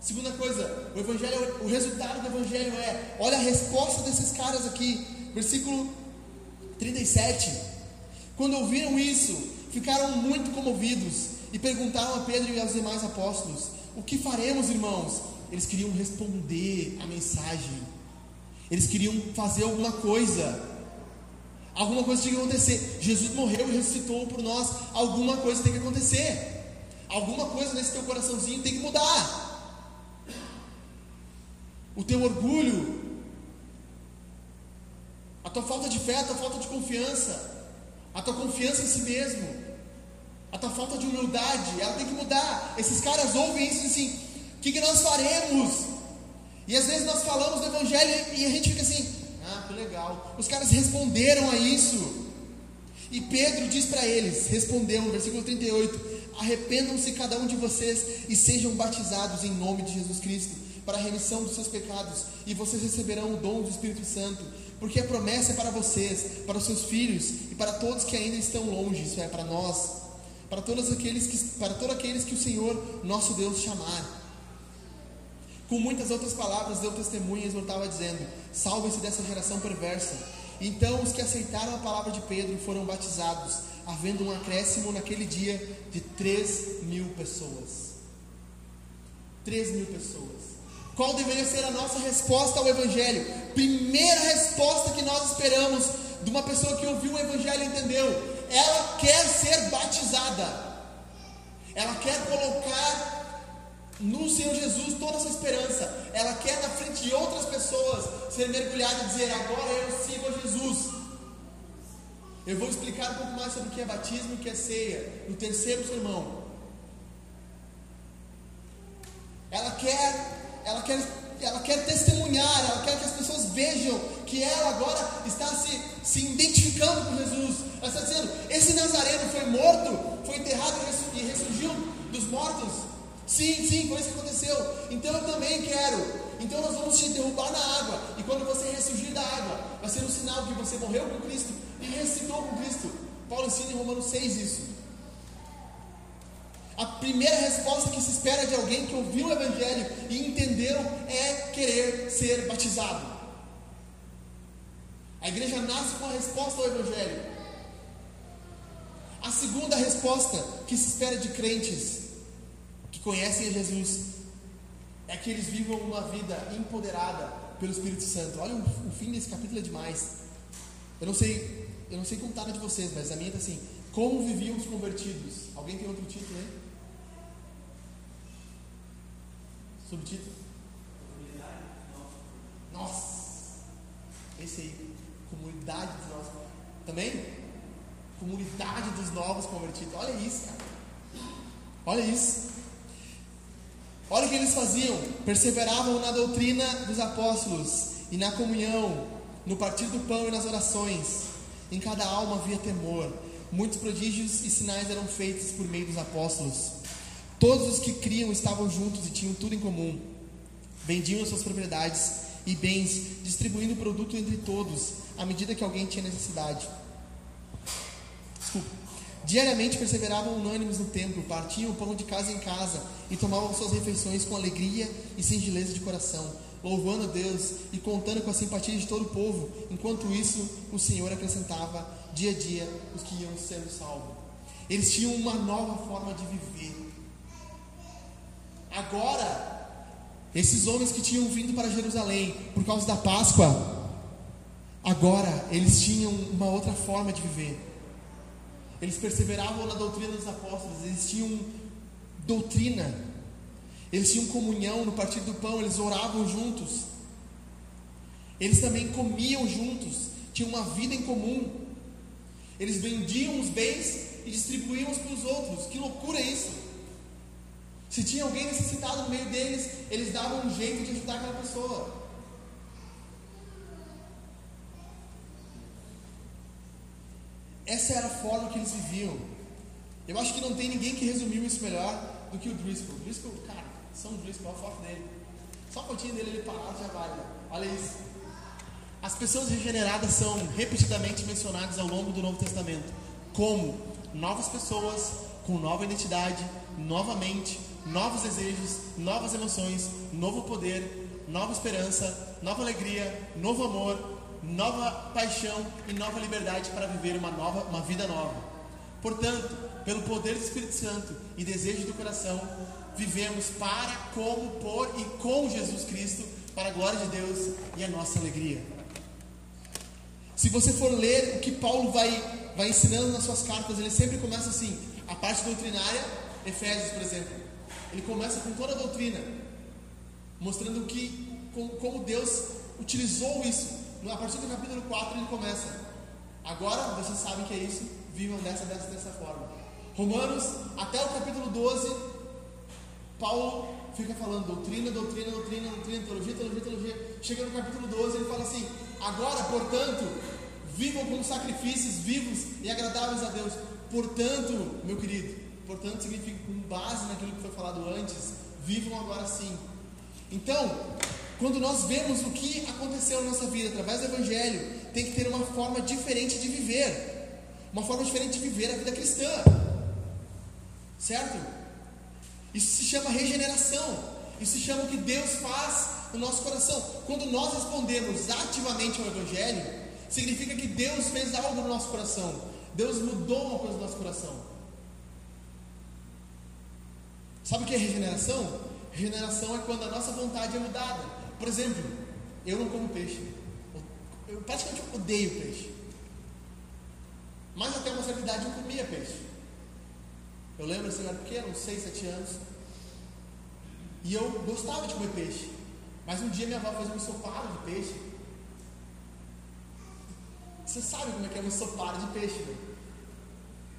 Segunda coisa, o evangelho, o resultado do evangelho é, olha a resposta desses caras aqui, versículo 37. Quando ouviram isso, ficaram muito comovidos e perguntaram a Pedro e aos demais apóstolos: O que faremos, irmãos? Eles queriam responder a mensagem. Eles queriam fazer alguma coisa. Alguma coisa tinha que acontecer. Jesus morreu e ressuscitou por nós. Alguma coisa tem que acontecer. Alguma coisa nesse teu coraçãozinho tem que mudar. O teu orgulho, a tua falta de fé, a tua falta de confiança, a tua confiança em si mesmo, a tua falta de humildade, ela tem que mudar. Esses caras ouvem isso e assim: o que, que nós faremos? E às vezes nós falamos do Evangelho e a gente fica assim: ah, que legal. Os caras responderam a isso. E Pedro diz para eles: respondeu versículo 38: Arrependam-se cada um de vocês e sejam batizados em nome de Jesus Cristo para a remissão dos seus pecados, e vocês receberão o dom do Espírito Santo, porque a promessa é para vocês, para os seus filhos e para todos que ainda estão longe, isso é para nós, para todos aqueles que, para todos aqueles que o Senhor nosso Deus chamar. Com muitas outras palavras, deu testemunho e exortava, dizendo: Salve-se dessa geração perversa. Então os que aceitaram a palavra de Pedro foram batizados, havendo um acréscimo naquele dia de 3 mil pessoas. 3 mil pessoas. Qual deveria ser a nossa resposta ao Evangelho? Primeira resposta que nós esperamos de uma pessoa que ouviu o Evangelho e entendeu: ela quer ser batizada, ela quer colocar no Senhor Jesus toda essa esperança. Ela quer na frente de outras pessoas ser mergulhada e dizer: agora eu sigo a Jesus. Eu vou explicar um pouco mais sobre o que é batismo e o que é ceia no terceiro sermão. Ela quer, ela quer, ela quer testemunhar, ela quer que as pessoas vejam que ela agora está se, se identificando com Jesus. Ela está dizendo: esse Nazareno foi morto, foi enterrado e ressurgiu dos mortos. Sim, sim, foi isso que aconteceu. Então eu também quero. Então nós vamos te derrubar na água. E quando você ressurgir da água, vai ser um sinal que você morreu com Cristo e ressuscitou com Cristo. Paulo ensina em Romanos 6 isso. A primeira resposta que se espera de alguém que ouviu o Evangelho e entendeu é querer ser batizado. A igreja nasce com a resposta ao Evangelho. A segunda resposta que se espera de crentes conhecem a Jesus é que eles vivam uma vida empoderada pelo Espírito Santo. Olha, o, o fim desse capítulo é demais. Eu não sei, eu não sei como está de vocês, mas a minha está assim: como viviam os convertidos? Alguém tem outro título aí? Subtítulo? Nossa! Esse aí, comunidade dos novos. Também? Comunidade dos novos convertidos. Olha isso, cara. Olha isso. Olha o que eles faziam: perseveravam na doutrina dos apóstolos e na comunhão, no partir do pão e nas orações. Em cada alma havia temor. Muitos prodígios e sinais eram feitos por meio dos apóstolos. Todos os que criam estavam juntos e tinham tudo em comum. Vendiam suas propriedades e bens, distribuindo o produto entre todos, à medida que alguém tinha necessidade. Desculpa. Diariamente perseveravam unânimes no templo, partiam o pão de casa em casa e tomavam suas refeições com alegria e singeleza de coração, louvando a Deus e contando com a simpatia de todo o povo. Enquanto isso, o Senhor acrescentava dia a dia os que iam sendo salvos. Eles tinham uma nova forma de viver. Agora, esses homens que tinham vindo para Jerusalém por causa da Páscoa, agora eles tinham uma outra forma de viver. Eles perseveravam na doutrina dos apóstolos, eles tinham doutrina, eles tinham comunhão no partir do pão, eles oravam juntos, eles também comiam juntos, tinham uma vida em comum, eles vendiam os bens e distribuíam uns para os outros. Que loucura é isso! Se tinha alguém necessitado no meio deles, eles davam um jeito de ajudar aquela pessoa. Essa era a forma que eles viviam. Eu acho que não tem ninguém que resumiu isso melhor do que o Driscoll. Driscoll, cara, São Driscoll, olha a foto dele. Só a fotinha dele ele parado já vale. Olha isso. As pessoas regeneradas são repetidamente mencionadas ao longo do Novo Testamento como novas pessoas com nova identidade, novamente, novos desejos, novas emoções, novo poder, nova esperança, nova alegria, novo amor, nova paixão e nova liberdade para viver uma nova, uma vida nova. Portanto, pelo poder do Espírito Santo e desejo do coração, vivemos para, como, por e com Jesus Cristo, para a glória de Deus e a nossa alegria. Se você for ler o que Paulo vai, vai ensinando nas suas cartas, ele sempre começa assim: a parte doutrinária, Efésios, por exemplo, ele começa com toda a doutrina, mostrando que, como Deus utilizou isso a partir do capítulo 4 ele começa. Agora vocês sabem que é isso, vivam dessa, dessa, dessa forma. Romanos, até o capítulo 12, Paulo fica falando doutrina, doutrina, doutrina, doutrina, teologia, teologia, teologia. Chega no capítulo 12, ele fala assim: Agora, portanto, vivam como sacrifícios vivos e agradáveis a Deus. Portanto, meu querido, portanto significa com base naquilo que foi falado antes, vivam agora sim. Então, quando nós vemos o que aconteceu na nossa vida através do Evangelho, tem que ter uma forma diferente de viver, uma forma diferente de viver a vida cristã, certo? Isso se chama regeneração, isso se chama o que Deus faz no nosso coração. Quando nós respondemos ativamente ao Evangelho, significa que Deus fez algo no nosso coração, Deus mudou uma coisa no nosso coração. Sabe o que é regeneração? Regeneração é quando a nossa vontade é mudada. Por exemplo, eu não como peixe. Eu praticamente odeio peixe. Mas até uma certa idade eu comia peixe. Eu lembro assim, eu era pequeno, uns 6, 7 anos. E eu gostava de comer peixe. Mas um dia minha avó fez um ensopado de peixe. Você sabe como é que é um ensopado de peixe, né?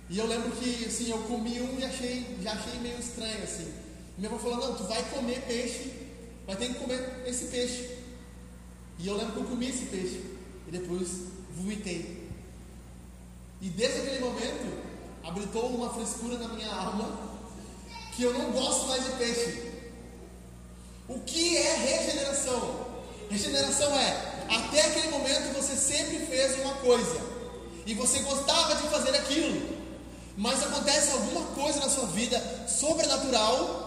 E eu lembro que assim, eu comi um e achei, já achei meio estranho assim. Minha avó falou, não, tu vai comer peixe vai ter que comer esse peixe. E eu lembro que eu comi esse peixe. E depois vomitei. E desde aquele momento, habitou uma frescura na minha alma que eu não gosto mais de peixe. O que é regeneração? Regeneração é, até aquele momento você sempre fez uma coisa e você gostava de fazer aquilo, mas acontece alguma coisa na sua vida sobrenatural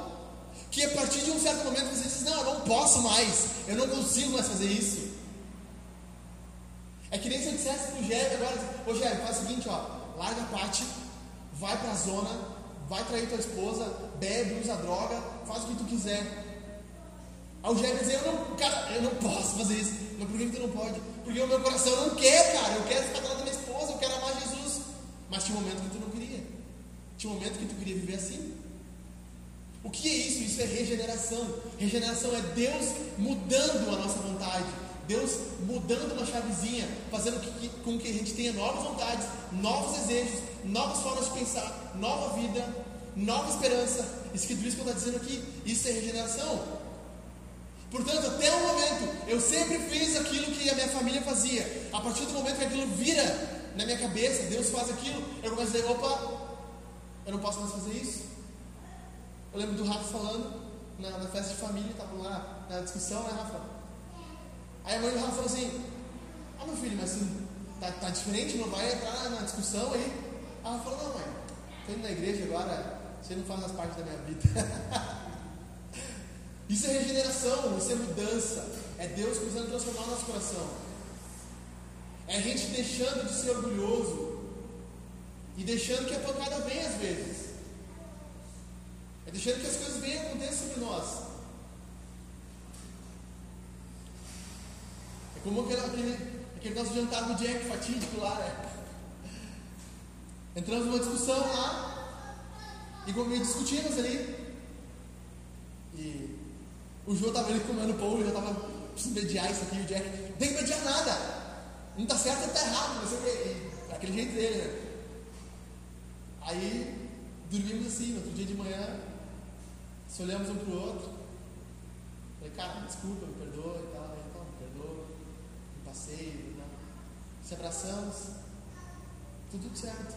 que a partir de um certo momento você diz: Não, eu não posso mais, eu não consigo mais fazer isso. É que nem se eu dissesse pro Gélio agora: Ô Gélio, faz o seguinte, ó, larga a parte, vai pra zona, vai trair tua esposa, bebe, usa droga, faz o que tu quiser. Aí o Jair dizer, eu não, cara, eu não posso fazer isso. Mas por que tu não pode? Porque o meu coração não quer, cara. Eu quero ficar do lado da minha esposa, eu quero amar Jesus. Mas tinha um momento que tu não. Tinha um momento que tu queria viver assim. O que é isso? Isso é regeneração. Regeneração é Deus mudando a nossa vontade. Deus mudando uma chavezinha, fazendo que, com que a gente tenha novas vontades, novos desejos, novas formas de pensar, nova vida, nova esperança. Isso que o Cristo está dizendo aqui, isso é regeneração. Portanto, até o momento, eu sempre fiz aquilo que a minha família fazia. A partir do momento que aquilo vira na minha cabeça, Deus faz aquilo, eu começo a dizer: opa, eu não posso mais fazer isso. Eu lembro do Rafa falando na, na festa de família, estavam lá na discussão, né, Rafa? Aí a mãe do Rafa falou assim: Ah, meu filho, mas assim, tá, tá diferente, não vai entrar na discussão aí? Aí ela falou: Não, mãe, estou indo na igreja agora, você não faz mais parte da minha vida. Isso é regeneração, isso é mudança. É Deus precisando transformar o nosso coração. É a gente deixando de ser orgulhoso e deixando que a pancada venha às vezes. É deixando que as coisas venham aconteçam sobre nós. É como aquele, aquele, aquele nosso jantar do Jack fatídico lá, né? Entramos numa discussão lá e discutimos ali. E o João estava ali comendo pão, já estava preciso mediar isso aqui, o Jack, que mediar nada. Não está certo, está errado, não sei o quê. Aquele jeito dele, né? Aí dormimos assim, no outro dia de manhã, se olhamos um para o outro. Falei, cara, desculpa, me perdoa e tal. Então, me perdoa, me passei, né? se abraçamos, tudo certo.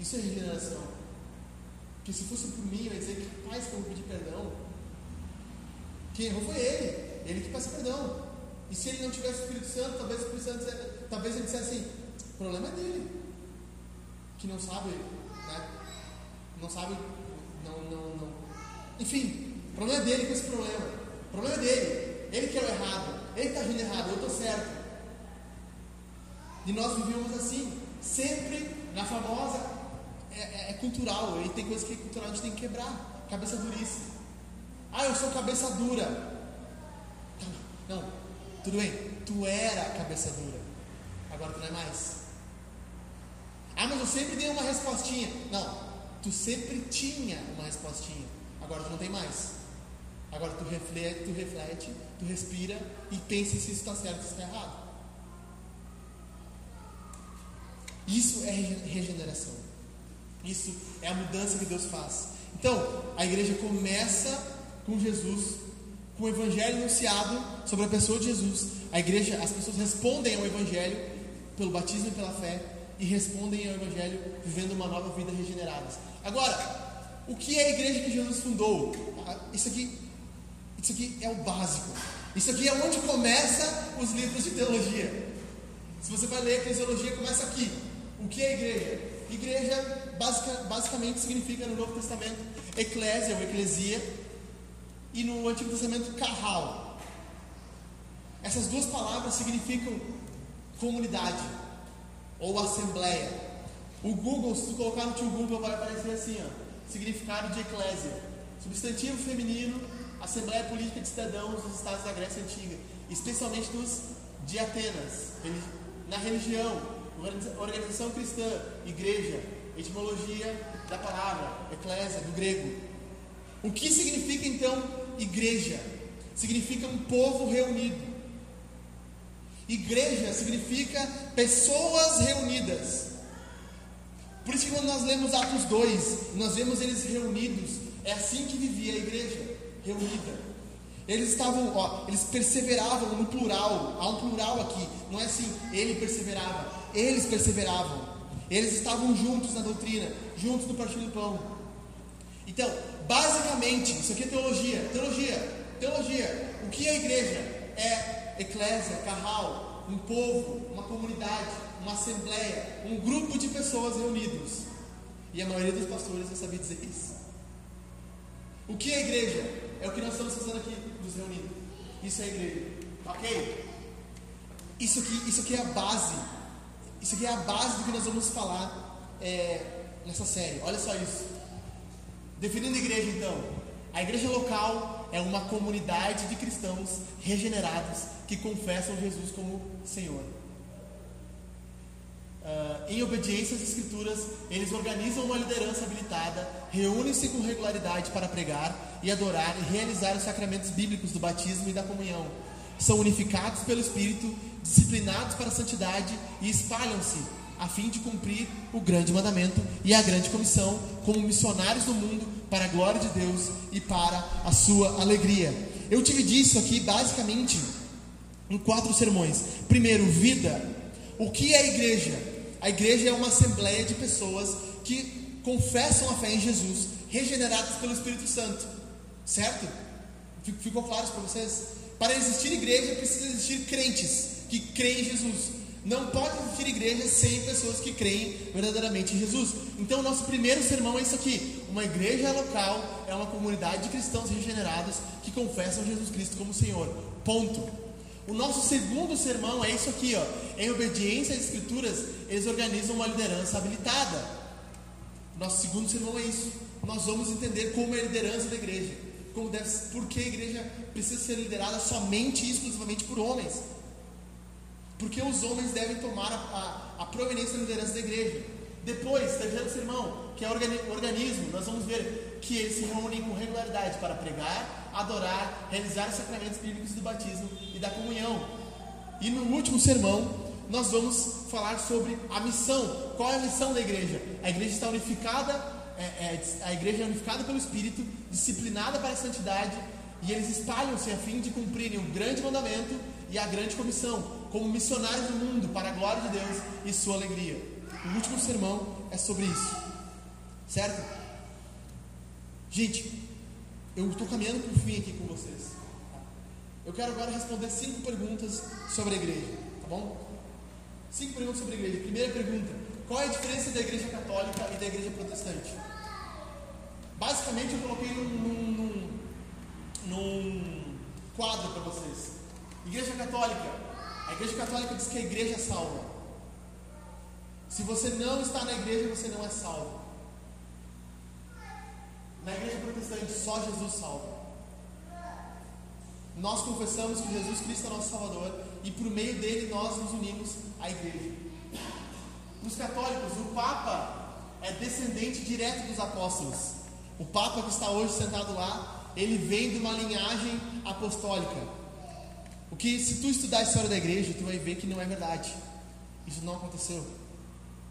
Isso é regeneração. Porque se fosse por mim, eu ia dizer que paz que eu vou pedir perdão. Quem errou foi ele. Ele que peça perdão. E se ele não tivesse o Espírito Santo, talvez o Espírito Santo talvez ele dissesse assim, o problema é dele. Que não sabe, né? Não sabe, não, não, não. Enfim, o problema é dele com esse problema. O problema é dele. Ele que é o errado. Ele está agindo errado, eu estou certo. E nós vivemos assim, sempre na famosa. É, é, é cultural, e tem coisas que é cultural a gente tem que quebrar. Cabeça duríssima. Ah, eu sou cabeça dura. Não, tudo bem. Tu era cabeça dura. Agora tu não é mais. Eu sempre dei uma respostinha. Não, tu sempre tinha uma respostinha. Agora tu não tem mais. Agora tu reflete, tu reflete, tu respira e pensa se isso está certo ou se está errado. Isso é regeneração. Isso é a mudança que Deus faz. Então, a igreja começa com Jesus, com o evangelho anunciado sobre a pessoa de Jesus. A igreja, as pessoas respondem ao evangelho pelo batismo e pela fé e respondem ao evangelho vivendo uma nova vida regeneradas. Agora, o que é a igreja que Jesus fundou? Ah, isso aqui, isso aqui é o básico. Isso aqui é onde começa os livros de teologia. Se você vai ler a teologia, começa aqui. O que é igreja? Igreja basic, basicamente significa no Novo Testamento eclésia ou eclesia, e no Antigo Testamento carral. Essas duas palavras significam comunidade ou assembleia. O Google, se tu colocar no teu Google, vai aparecer assim: ó, significado de eclésia, substantivo feminino, assembleia política de cidadãos dos estados da Grécia Antiga, especialmente dos de Atenas, na religião, organização cristã, igreja, etimologia da palavra, eclésia, do grego. O que significa então igreja significa um povo reunido. Igreja significa pessoas reunidas. Por isso que quando nós lemos Atos 2, nós vemos eles reunidos. É assim que vivia a igreja, reunida. Eles estavam, ó, eles perseveravam no plural. Há um plural aqui. Não é assim, ele perseverava. Eles perseveravam. Eles estavam juntos na doutrina, juntos no partir do pão. Então, basicamente, isso aqui é teologia. Teologia, teologia. O que é a igreja? É eclésia, carral, um povo, uma comunidade, uma assembleia, um grupo de pessoas reunidos. E a maioria dos pastores não sabia dizer isso. O que é igreja? É o que nós estamos fazendo aqui, nos reunindo. Isso é igreja. Ok? Isso aqui, isso aqui é a base. Isso aqui é a base do que nós vamos falar é, nessa série. Olha só isso. Definindo igreja, então, a igreja local é uma comunidade de cristãos regenerados que confessam Jesus como Senhor. Uh, em obediência às Escrituras, eles organizam uma liderança habilitada, reúnem-se com regularidade para pregar e adorar e realizar os sacramentos bíblicos do batismo e da comunhão. São unificados pelo Espírito, disciplinados para a santidade e espalham-se a fim de cumprir o grande mandamento e a grande comissão como missionários do mundo para a glória de Deus e para a sua alegria. Eu dividi isso aqui basicamente em quatro sermões. Primeiro, vida. O que é a igreja? A igreja é uma assembleia de pessoas que confessam a fé em Jesus, regeneradas pelo Espírito Santo. Certo? Ficou claro isso para vocês? Para existir igreja, precisa existir crentes que creem em Jesus. Não pode existir igreja sem pessoas que creem verdadeiramente em Jesus. Então, o nosso primeiro sermão é isso aqui: uma igreja local é uma comunidade de cristãos regenerados que confessam Jesus Cristo como Senhor. Ponto. O nosso segundo sermão é isso aqui, ó. Em obediência às escrituras, eles organizam uma liderança habilitada. Nosso segundo sermão é isso. Nós vamos entender como é a liderança da igreja, como deve, por que a igreja precisa ser liderada somente e exclusivamente por homens. Porque os homens devem tomar a, a, a da liderança da igreja. Depois, terceiro sermão, que é o organismo, nós vamos ver que eles se reúnem com regularidade para pregar, adorar, realizar os sacramentos bíblicos do batismo e da comunhão. E no último sermão, nós vamos falar sobre a missão. Qual é a missão da igreja? A igreja está unificada, é, é, a igreja é unificada pelo Espírito, disciplinada para a santidade, e eles espalham-se a fim de cumprirem o grande mandamento e a grande comissão, como missionários do mundo, para a glória de Deus e sua alegria. O último sermão é sobre isso. Certo? Gente, eu estou caminhando para o fim aqui com vocês. Eu quero agora responder cinco perguntas sobre a igreja, tá bom? Cinco perguntas sobre a igreja. Primeira pergunta: qual é a diferença da igreja católica e da igreja protestante? Basicamente, eu coloquei num, num, num quadro para vocês. Igreja católica. A igreja católica diz que a igreja salva. Se você não está na igreja, você não é salvo. Na igreja protestante, só Jesus salva. Nós confessamos que Jesus Cristo é nosso Salvador e por meio dele nós nos unimos à igreja. Nos católicos, o Papa é descendente direto dos apóstolos. O Papa que está hoje sentado lá, ele vem de uma linhagem apostólica. O que, se tu estudar a história da igreja, tu vai ver que não é verdade. Isso não aconteceu.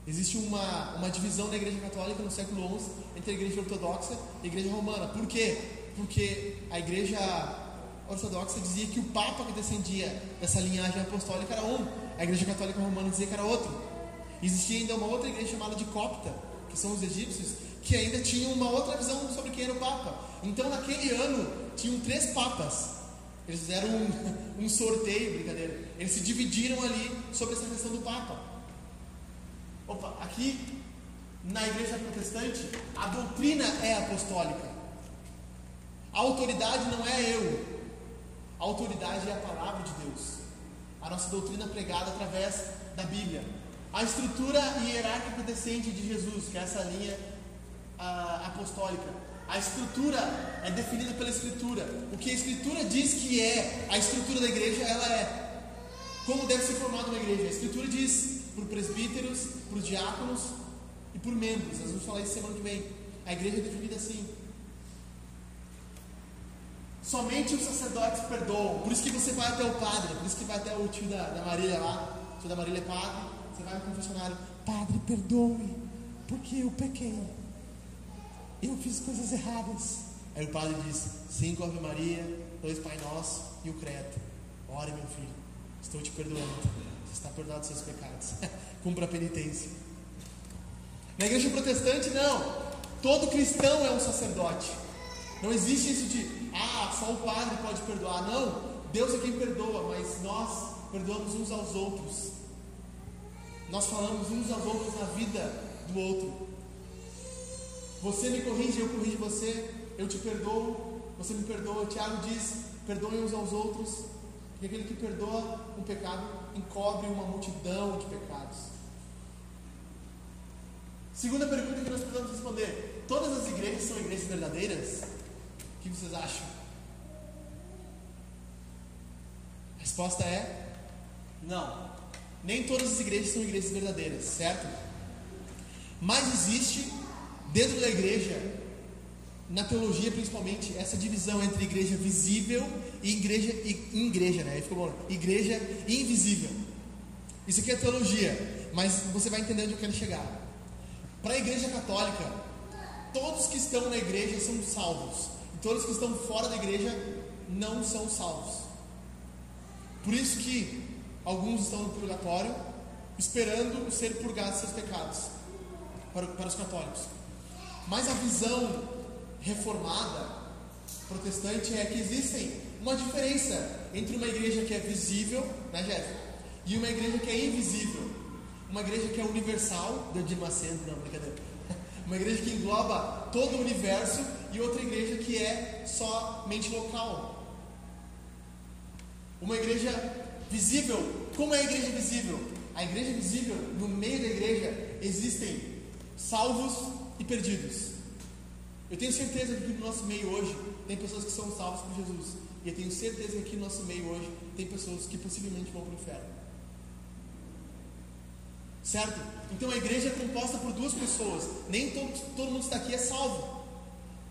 Existe uma, uma divisão da Igreja Católica no século XI entre a Igreja Ortodoxa e a Igreja Romana. Por quê? Porque a Igreja Ortodoxa dizia que o Papa que descendia dessa linhagem apostólica era um, a Igreja Católica Romana dizia que era outro. Existia ainda uma outra igreja chamada de Copta, que são os egípcios, que ainda tinham uma outra visão sobre quem era o Papa. Então, naquele ano, tinham três papas. Eles fizeram um, um sorteio, brincadeira. Eles se dividiram ali sobre essa questão do Papa. Opa, aqui na igreja protestante, a doutrina é apostólica. A autoridade não é eu. A autoridade é a palavra de Deus. A nossa doutrina é pregada através da Bíblia. A estrutura hierárquica descende de Jesus, que é essa linha uh, apostólica. A estrutura é definida pela Escritura. O que a Escritura diz que é a estrutura da igreja, ela é. Como deve ser formada uma igreja? A Escritura diz por presbíteros, por diáconos e por membros. Nós vamos falar isso semana que vem. A igreja é definida assim. Somente os sacerdotes perdoam. Por isso que você vai até o padre, por isso que vai até o tio da, da Marília lá. O tio da Marília é padre. Você vai no confessionário. Padre, perdoe, porque eu pequei. Eu fiz coisas erradas. Aí o padre diz: cinco Ave Maria, dois Pai Nosso e o Credo. Ore, meu filho, estou te perdoando está perdoado seus pecados. Cumpra a penitência. Na igreja protestante, não. Todo cristão é um sacerdote. Não existe isso de, ah, só o padre pode perdoar. Não. Deus é quem perdoa, mas nós perdoamos uns aos outros. Nós falamos uns aos outros na vida do outro. Você me corrige, eu corrijo você. Eu te perdoo, você me perdoa. Tiago diz: perdoem uns aos outros. E aquele que perdoa um pecado encobre uma multidão de pecados. Segunda pergunta que nós precisamos responder: todas as igrejas são igrejas verdadeiras? O que vocês acham? A resposta é não. Nem todas as igrejas são igrejas verdadeiras, certo? Mas existe dentro da igreja, na teologia principalmente, essa divisão entre igreja visível e igreja e igreja, né? Ficou bom. Igreja invisível. Isso aqui é teologia, mas você vai entender onde eu quero chegar. Para a igreja católica, todos que estão na igreja são salvos, e todos que estão fora da igreja não são salvos. Por isso que alguns estão no purgatório, esperando ser purgados seus pecados, para, para os católicos. Mas a visão reformada, protestante, é que existem uma diferença entre uma igreja que é visível, né, Jéssica? E uma igreja que é invisível. Uma igreja que é universal, de Macedo, não, brincadeira. Uma igreja que engloba todo o universo e outra igreja que é somente local. Uma igreja visível. Como é a igreja visível? A igreja visível, no meio da igreja, existem salvos e perdidos. Eu tenho certeza que no nosso meio hoje tem pessoas que são salvas por Jesus. E eu tenho certeza que aqui no nosso meio hoje tem pessoas que possivelmente vão para o inferno. Certo? Então a igreja é composta por duas pessoas. Nem todo, todo mundo está aqui é salvo.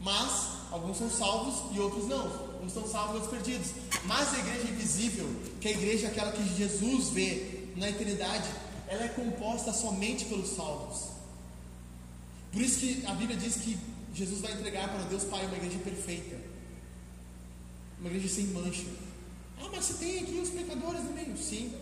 Mas alguns são salvos e outros não. Uns são salvos e outros perdidos. Mas a igreja invisível, que é a igreja aquela que Jesus vê na eternidade, ela é composta somente pelos salvos. Por isso que a Bíblia diz que Jesus vai entregar para Deus Pai uma igreja perfeita. Uma igreja sem mancha. Ah, mas você tem aqui os pecadores no meio. Sim.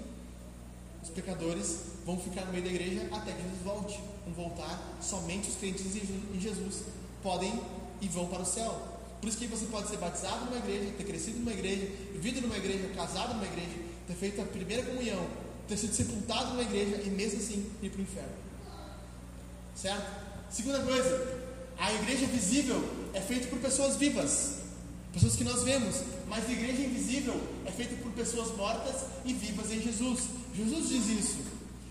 Os pecadores vão ficar no meio da igreja até que Jesus volte. Vão voltar somente os crentes em Jesus. Podem e vão para o céu. Por isso que você pode ser batizado numa igreja, ter crescido numa igreja, vivido numa igreja, casado numa igreja, ter feito a primeira comunhão, ter sido sepultado numa igreja e mesmo assim ir para o inferno. Certo? Segunda coisa, a igreja visível é feita por pessoas vivas, pessoas que nós vemos, mas a igreja invisível é feita por pessoas mortas e vivas em Jesus. Jesus diz isso.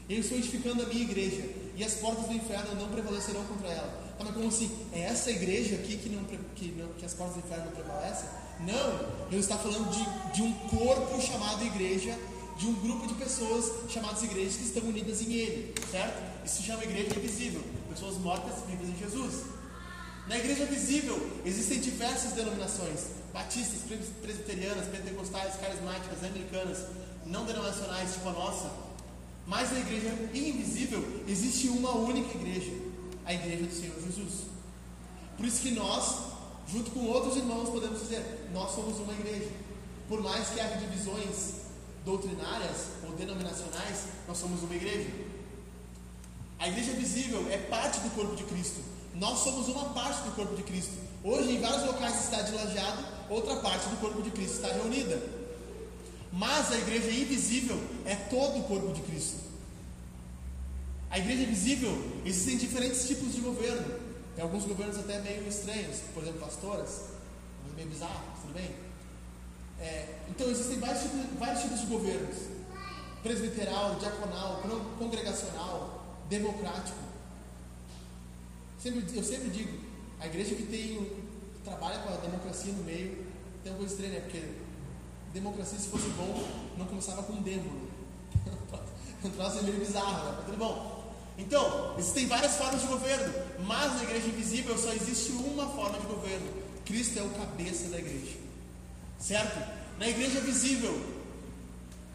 Eu estou edificando a minha igreja e as portas do inferno não prevalecerão contra ela. Ah, mas como assim? É essa igreja aqui que, não, que, não, que as portas do inferno não prevalecem? Não, ele está falando de, de um corpo chamado igreja, de um grupo de pessoas chamadas igrejas que estão unidas em ele, certo? Isso se chama igreja invisível, pessoas mortas vivas em Jesus. Na igreja visível existem diversas denominações: batistas, presbiterianas, pentecostais, carismáticas, anglicanas, não denominacionais, tipo a nossa. Mas na igreja invisível existe uma única igreja, a igreja do Senhor Jesus. Por isso que nós, junto com outros irmãos, podemos dizer: nós somos uma igreja. Por mais que haja divisões doutrinárias ou denominacionais, nós somos uma igreja. A igreja visível é parte do corpo de Cristo. Nós somos uma parte do corpo de Cristo. Hoje, em vários locais está de lajado, outra parte do corpo de Cristo está reunida. Mas a igreja invisível é todo o corpo de Cristo. A igreja visível, existem diferentes tipos de governo. Tem alguns governos até meio estranhos, por exemplo, pastoras, meio bizarros, tudo bem? É, então existem vários tipos, vários tipos de governos: presbiteral, diaconal, congregacional, democrático. Sempre, eu sempre digo, a igreja que tem trabalha com a democracia no meio tem uma coisa estranha, né? Porque democracia, se fosse bom, não começava com demo. um troço meio bizarro, né? tudo bom. Então, existem várias formas de governo, mas na igreja invisível só existe uma forma de governo. Cristo é o cabeça da igreja. Certo? Na igreja visível,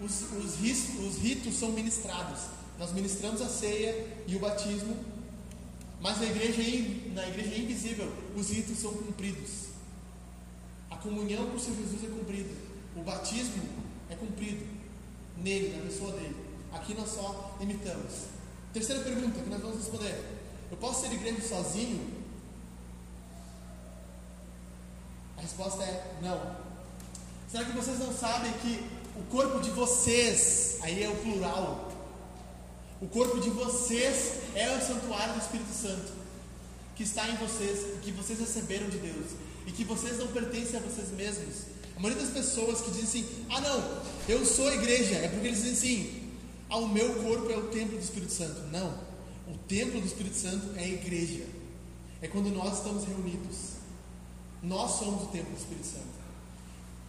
os, os, os ritos são ministrados. Nós ministramos a ceia e o batismo, mas na igreja, na igreja invisível, os ritos são cumpridos. A comunhão com o Senhor Jesus é cumprida. O batismo é cumprido nele, na pessoa dele. Aqui nós só imitamos. Terceira pergunta que nós vamos responder: Eu posso ser igreja sozinho? A resposta é não. Será que vocês não sabem que o corpo de vocês, aí é o plural, o corpo de vocês é o santuário do Espírito Santo, que está em vocês, que vocês receberam de Deus, e que vocês não pertencem a vocês mesmos? A maioria das pessoas que dizem assim: ah, não, eu sou igreja, é porque eles dizem assim: ao meu corpo é o templo do Espírito Santo. Não. O templo do Espírito Santo é a igreja. É quando nós estamos reunidos. Nós somos o templo do Espírito Santo.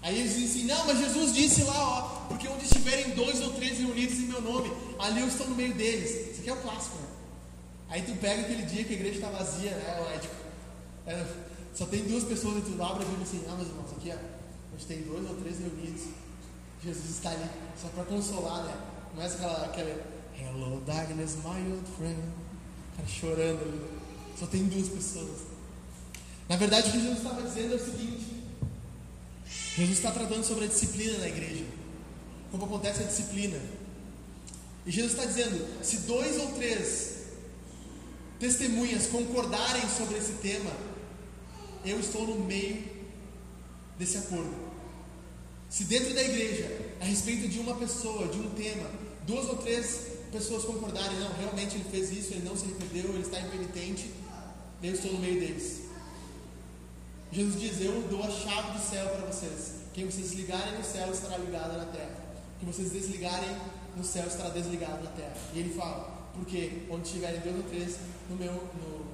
Aí eles dizem assim, não, mas Jesus disse lá, ó, porque onde estiverem dois ou três reunidos em meu nome, ali eu estou no meio deles. Isso aqui é o clássico, né? Aí tu pega aquele dia que a igreja está vazia, né, o Édico? É, só tem duas pessoas e tu abre e diz assim, ah, meus irmãos, aqui ó, onde tem dois ou três reunidos, Jesus está ali, só para consolar, né? Começa aquela, aquela Hello darkness, my old friend. O cara chorando ali. Só tem duas pessoas. Na verdade, o que Jesus estava dizendo é o seguinte: Jesus está tratando sobre a disciplina na igreja. Como acontece a disciplina. E Jesus está dizendo: se dois ou três testemunhas concordarem sobre esse tema, eu estou no meio desse acordo. Se dentro da igreja, a respeito de uma pessoa, de um tema, duas ou três pessoas concordarem, não, realmente ele fez isso, ele não se arrependeu, ele está impenitente, eu estou no meio deles. Jesus diz: Eu dou a chave do céu para vocês. Quem vocês ligarem no céu estará ligado na terra. Quem vocês desligarem no céu estará desligado na terra. E ele fala: Porque onde estiverem dois ou três no meu, no,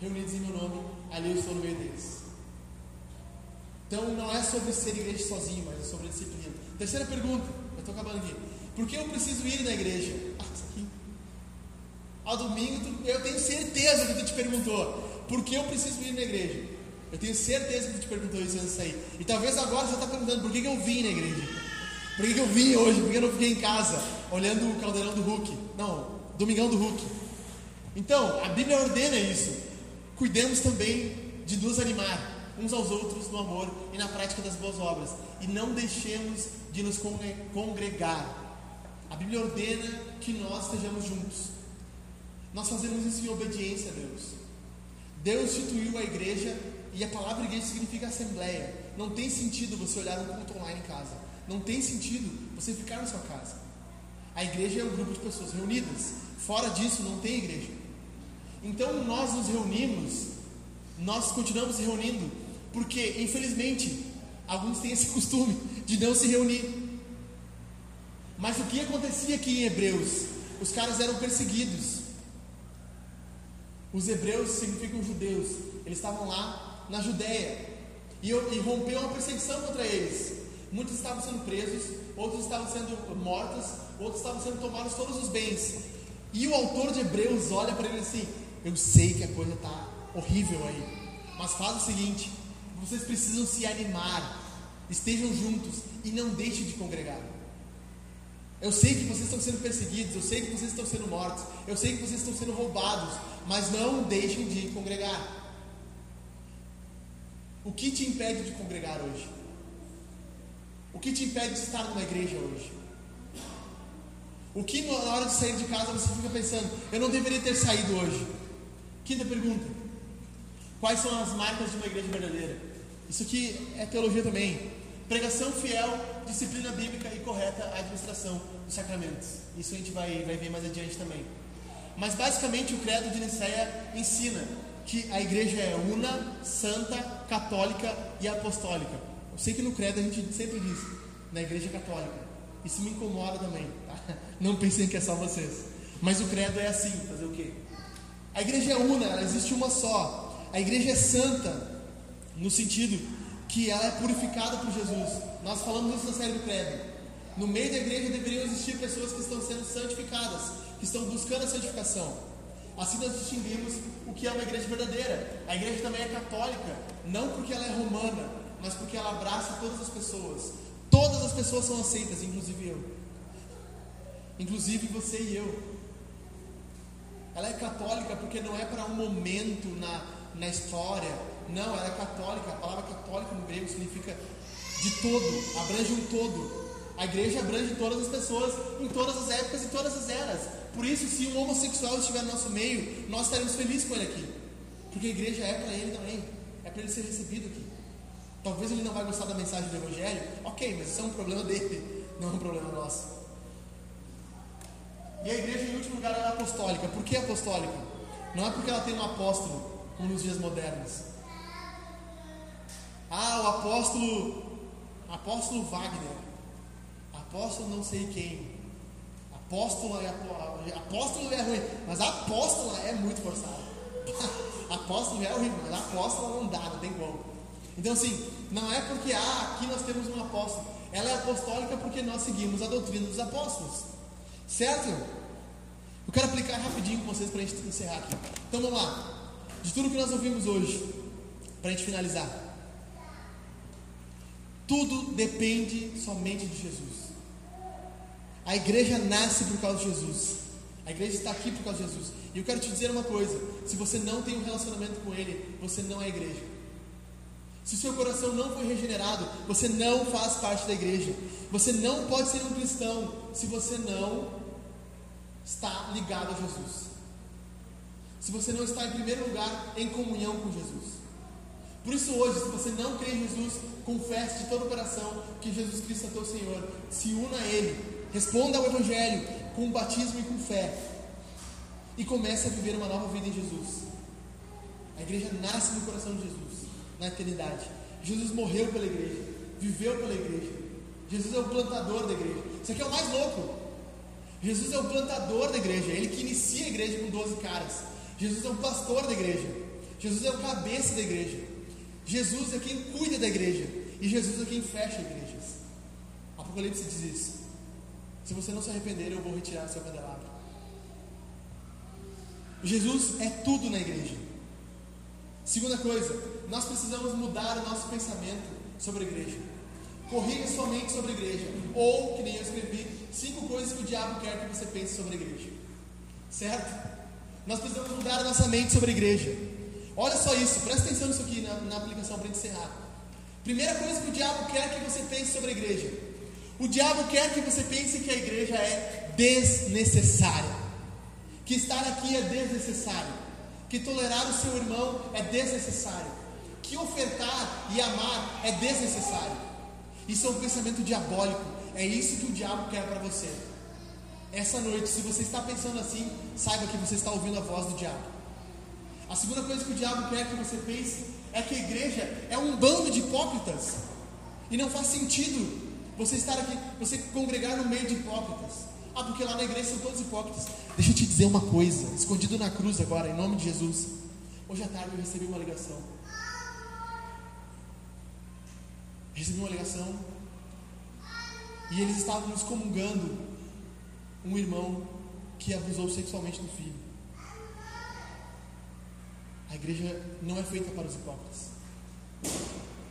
reunidos em meu nome, ali eu estou no meio deles. Então não é sobre ser igreja sozinho, mas é sobre disciplina. Terceira pergunta, eu estou acabando aqui. Por que eu preciso ir na igreja? Ah, isso aqui. Ao domingo, eu tenho certeza que tu te perguntou. Por que eu preciso ir na igreja? Eu tenho certeza que tu te perguntou isso antes de sair. E talvez agora você está perguntando por que, que eu vim na igreja. Por que, que eu vim hoje? Por que eu não fiquei em casa olhando o caldeirão do Hulk? Não, Domingão do Hulk. Então, a Bíblia ordena isso. Cuidemos também de nos animar uns aos outros no amor e na prática das boas obras. E não deixemos de nos congregar. A Bíblia ordena que nós estejamos juntos. Nós fazemos isso em obediência a Deus. Deus instituiu a igreja e a palavra igreja significa assembleia. Não tem sentido você olhar um culto online em casa. Não tem sentido você ficar na sua casa. A igreja é um grupo de pessoas reunidas. Fora disso, não tem igreja. Então nós nos reunimos, nós continuamos se reunindo, porque infelizmente alguns têm esse costume de não se reunir. Mas o que acontecia aqui em Hebreus? Os caras eram perseguidos. Os hebreus significam judeus. Eles estavam lá na Judéia. E, e rompeu uma perseguição contra eles. Muitos estavam sendo presos, outros estavam sendo mortos, outros estavam sendo tomados todos os bens. E o autor de Hebreus olha para ele assim: Eu sei que a coisa está horrível aí, mas faz o seguinte: vocês precisam se animar, estejam juntos e não deixem de congregar. Eu sei que vocês estão sendo perseguidos, eu sei que vocês estão sendo mortos, eu sei que vocês estão sendo roubados, mas não deixem de congregar. O que te impede de congregar hoje? O que te impede de estar numa igreja hoje? O que na hora de sair de casa você fica pensando, eu não deveria ter saído hoje? Quinta pergunta: Quais são as marcas de uma igreja verdadeira? Isso aqui é teologia também. Pregação fiel, disciplina bíblica e correta administração dos sacramentos. Isso a gente vai, vai ver mais adiante também. Mas basicamente o credo de Nicéia ensina que a igreja é una, santa, católica e apostólica. Eu sei que no credo a gente sempre diz, na igreja católica. Isso me incomoda também, tá? Não pensem que é só vocês. Mas o credo é assim, fazer o quê? A igreja é una, ela existe uma só. A igreja é santa, no sentido que ela é purificada por Jesus. Nós falamos isso na série do credo. No meio da igreja deveriam existir pessoas que estão sendo santificadas, que estão buscando a santificação. Assim nós distinguimos o que é uma igreja verdadeira. A igreja também é católica, não porque ela é romana, mas porque ela abraça todas as pessoas. Todas as pessoas são aceitas, inclusive eu. Inclusive você e eu. Ela é católica porque não é para um momento na, na história, não, ela é católica. A palavra católica no grego significa de todo, abrange um todo. A igreja abrange todas as pessoas em todas as épocas e todas as eras. Por isso, se um homossexual estiver no nosso meio, nós estaremos felizes com ele aqui. Porque a igreja é para ele também. É para ele ser recebido aqui. Talvez ele não vai gostar da mensagem do Evangelho. Ok, mas isso é um problema dele, não é um problema nosso. E a igreja, em último lugar, é apostólica. Por que apostólica? Não é porque ela tem um apóstolo, como nos dias modernos. Ah, o apóstolo, apóstolo Wagner, apóstolo não sei quem, apóstolo é, apóstolo é ruim, mas apóstola é muito forçado. apóstolo é horrível, mas apóstola não dá, não tem como. Então, assim, não é porque ah, aqui nós temos um apóstolo. Ela é apostólica porque nós seguimos a doutrina dos apóstolos. Certo? Eu quero aplicar rapidinho com vocês para a gente encerrar aqui. Então vamos lá. De tudo que nós ouvimos hoje, para a gente finalizar. Tudo depende somente de Jesus. A igreja nasce por causa de Jesus. A igreja está aqui por causa de Jesus. E eu quero te dizer uma coisa: se você não tem um relacionamento com Ele, você não é igreja. Se o seu coração não foi regenerado, você não faz parte da igreja. Você não pode ser um cristão se você não está ligado a Jesus. Se você não está em primeiro lugar em comunhão com Jesus. Por isso hoje, se você não crê em Jesus, confesse de todo o coração que Jesus Cristo é teu Senhor. Se una a Ele Responda ao Evangelho com batismo e com fé. E comece a viver uma nova vida em Jesus. A igreja nasce no coração de Jesus, na eternidade. Jesus morreu pela igreja, viveu pela igreja. Jesus é o plantador da igreja. Isso aqui é o mais louco. Jesus é o plantador da igreja, ele que inicia a igreja com 12 caras. Jesus é o pastor da igreja. Jesus é o cabeça da igreja. Jesus é quem cuida da igreja. E Jesus é quem fecha igrejas. Apocalipse diz isso. Se você não se arrepender, eu vou retirar seu candelabro. Jesus é tudo na igreja. Segunda coisa, nós precisamos mudar o nosso pensamento sobre a igreja. Corrija sua mente sobre a igreja. Ou, que nem eu escrevi, cinco coisas que o diabo quer que você pense sobre a igreja. Certo? Nós precisamos mudar a nossa mente sobre a igreja. Olha só isso, presta atenção nisso aqui na, na aplicação para encerrar. Primeira coisa que o diabo quer que você pense sobre a igreja: o diabo quer que você pense que a igreja é desnecessária, que estar aqui é desnecessário, que tolerar o seu irmão é desnecessário, que ofertar e amar é desnecessário. Isso é um pensamento diabólico, é isso que o diabo quer para você. Essa noite, se você está pensando assim, saiba que você está ouvindo a voz do diabo. A segunda coisa que o diabo quer que você pense é que a igreja é um bando de hipócritas. E não faz sentido você estar aqui, você congregar no meio de hipócritas. Ah, porque lá na igreja são todos hipócritas. Deixa eu te dizer uma coisa, escondido na cruz agora, em nome de Jesus. Hoje à tarde eu recebi uma ligação. Recebi uma ligação. E eles estavam excomungando um irmão que abusou sexualmente do filho. A igreja não é feita para os hipócritas.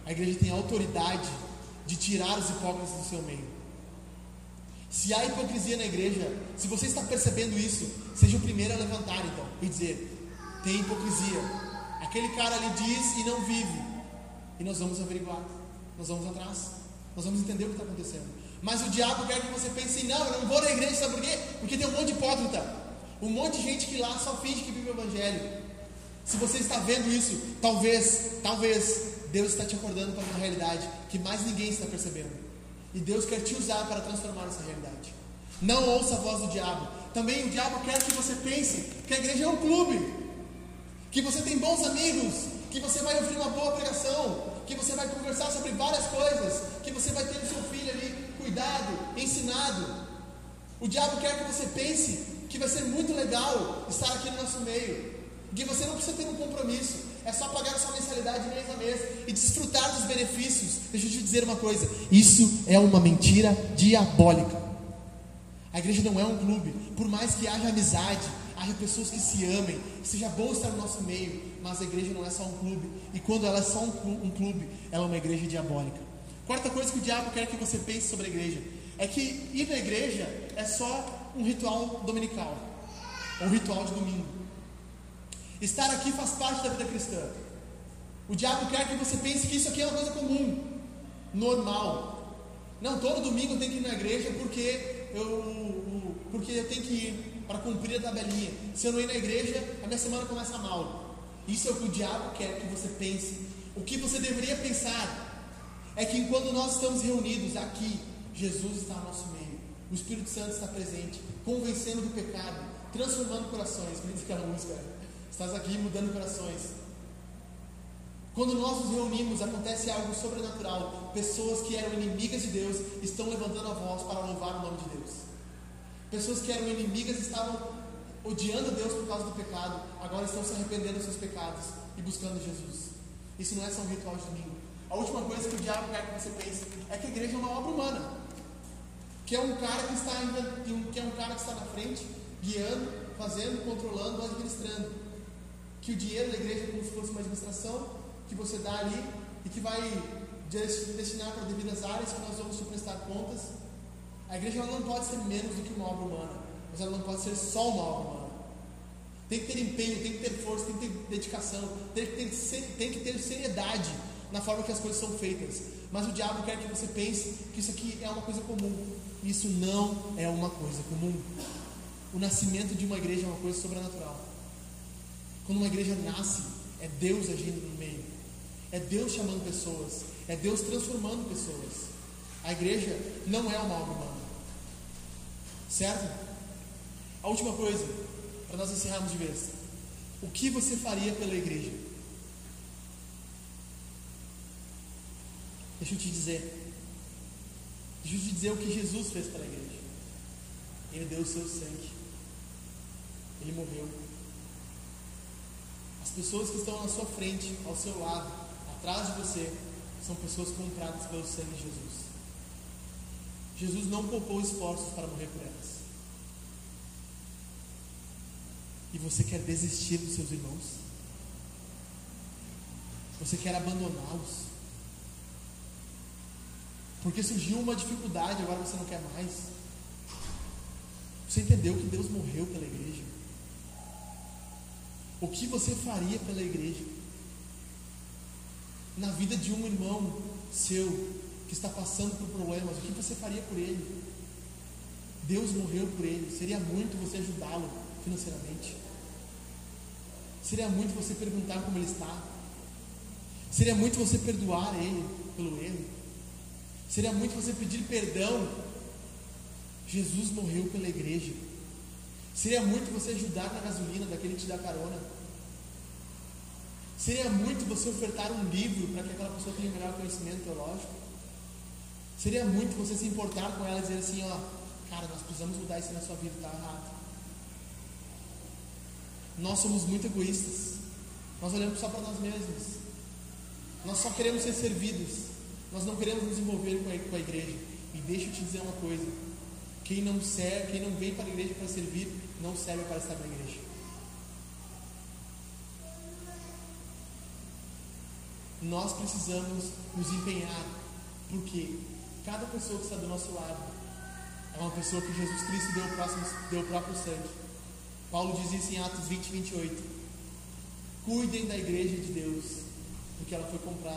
A igreja tem autoridade de tirar os hipócritas do seu meio. Se há hipocrisia na igreja, se você está percebendo isso, seja o primeiro a levantar então e dizer: tem hipocrisia. Aquele cara ali diz e não vive. E nós vamos averiguar, nós vamos atrás, nós vamos entender o que está acontecendo. Mas o diabo quer que você pense: não, eu não vou na igreja, sabe por quê? Porque tem um monte de hipócrita, um monte de gente que lá só finge que vive o evangelho. Se você está vendo isso, talvez, talvez Deus está te acordando para uma realidade que mais ninguém está percebendo. E Deus quer te usar para transformar essa realidade. Não ouça a voz do diabo. Também o diabo quer que você pense que a igreja é um clube, que você tem bons amigos, que você vai ouvir uma boa pregação, que você vai conversar sobre várias coisas, que você vai ter o seu filho ali cuidado, ensinado. O diabo quer que você pense que vai ser muito legal estar aqui no nosso meio, que você não precisa ter um compromisso, é só pagar a sua mensalidade mês a mês e desfrutar dos benefícios. Deixa eu te dizer uma coisa: isso é uma mentira diabólica. A igreja não é um clube, por mais que haja amizade, haja pessoas que se amem, seja bom estar no nosso meio, mas a igreja não é só um clube, e quando ela é só um clube, ela é uma igreja diabólica. Quarta coisa que o diabo quer que você pense sobre a igreja é que ir na igreja é só um ritual dominical, um ritual de domingo. Estar aqui faz parte da vida cristã. O diabo quer que você pense que isso aqui é uma coisa comum, normal. Não, todo domingo eu tenho que ir na igreja porque eu, porque eu tenho que ir para cumprir a tabelinha. Se eu não ir na igreja, a minha semana começa mal. Isso é o que o diabo quer que você pense. O que você deveria pensar é que enquanto nós estamos reunidos aqui, Jesus está no nosso meio. O Espírito Santo está presente, convencendo do pecado, transformando corações. Me diz aquela música. Estás aqui mudando corações. Quando nós nos reunimos, acontece algo sobrenatural. Pessoas que eram inimigas de Deus estão levantando a voz para louvar o nome de Deus. Pessoas que eram inimigas estavam odiando Deus por causa do pecado, agora estão se arrependendo dos seus pecados e buscando Jesus. Isso não é só um ritual de domingo. A última coisa que o diabo quer que você pense é que a igreja é uma obra humana. Que é um cara que está, que é um cara que está na frente, guiando, fazendo, controlando, administrando. Que o dinheiro da igreja é como se fosse uma administração que você dá ali e que vai destinar para devidas áreas que nós vamos te prestar contas. A igreja não pode ser menos do que uma obra humana, mas ela não pode ser só uma obra humana. Tem que ter empenho, tem que ter força, tem que ter dedicação, tem que ter, tem que ter seriedade na forma que as coisas são feitas. Mas o diabo quer que você pense que isso aqui é uma coisa comum. Isso não é uma coisa comum. O nascimento de uma igreja é uma coisa sobrenatural. Quando uma igreja nasce, é Deus agindo no meio. É Deus chamando pessoas. É Deus transformando pessoas. A igreja não é uma obra humana. Certo? A última coisa, para nós encerrarmos de vez. O que você faria pela igreja? Deixa eu te dizer. Deixa eu te dizer o que Jesus fez pela igreja. Ele deu o seu sangue. Ele morreu. As pessoas que estão na sua frente, ao seu lado, atrás de você, são pessoas compradas pelo sangue de Jesus. Jesus não poupou esforços para morrer por elas. E você quer desistir dos seus irmãos? Você quer abandoná-los? Porque surgiu uma dificuldade, agora você não quer mais. Você entendeu que Deus morreu pela igreja? O que você faria pela igreja? Na vida de um irmão seu que está passando por problemas, o que você faria por ele? Deus morreu por ele. Seria muito você ajudá-lo financeiramente. Seria muito você perguntar como ele está. Seria muito você perdoar ele pelo erro. Seria muito você pedir perdão. Jesus morreu pela igreja. Seria muito você ajudar na gasolina daquele que te dá carona. Seria muito você ofertar um livro para que aquela pessoa tenha melhor conhecimento teológico. Seria muito você se importar com ela e dizer assim, ó, cara, nós precisamos mudar isso na sua vida, está errado. Nós somos muito egoístas. Nós olhamos só para nós mesmos. Nós só queremos ser servidos. Nós não queremos nos envolver com a igreja. E deixa eu te dizer uma coisa: quem não serve, quem não vem para a igreja para servir, não serve para estar na igreja. Nós precisamos nos empenhar, porque cada pessoa que está do nosso lado é uma pessoa que Jesus Cristo deu o, próximo, deu o próprio sangue. Paulo diz isso em Atos 20, 28. Cuidem da igreja de Deus, porque ela foi comprada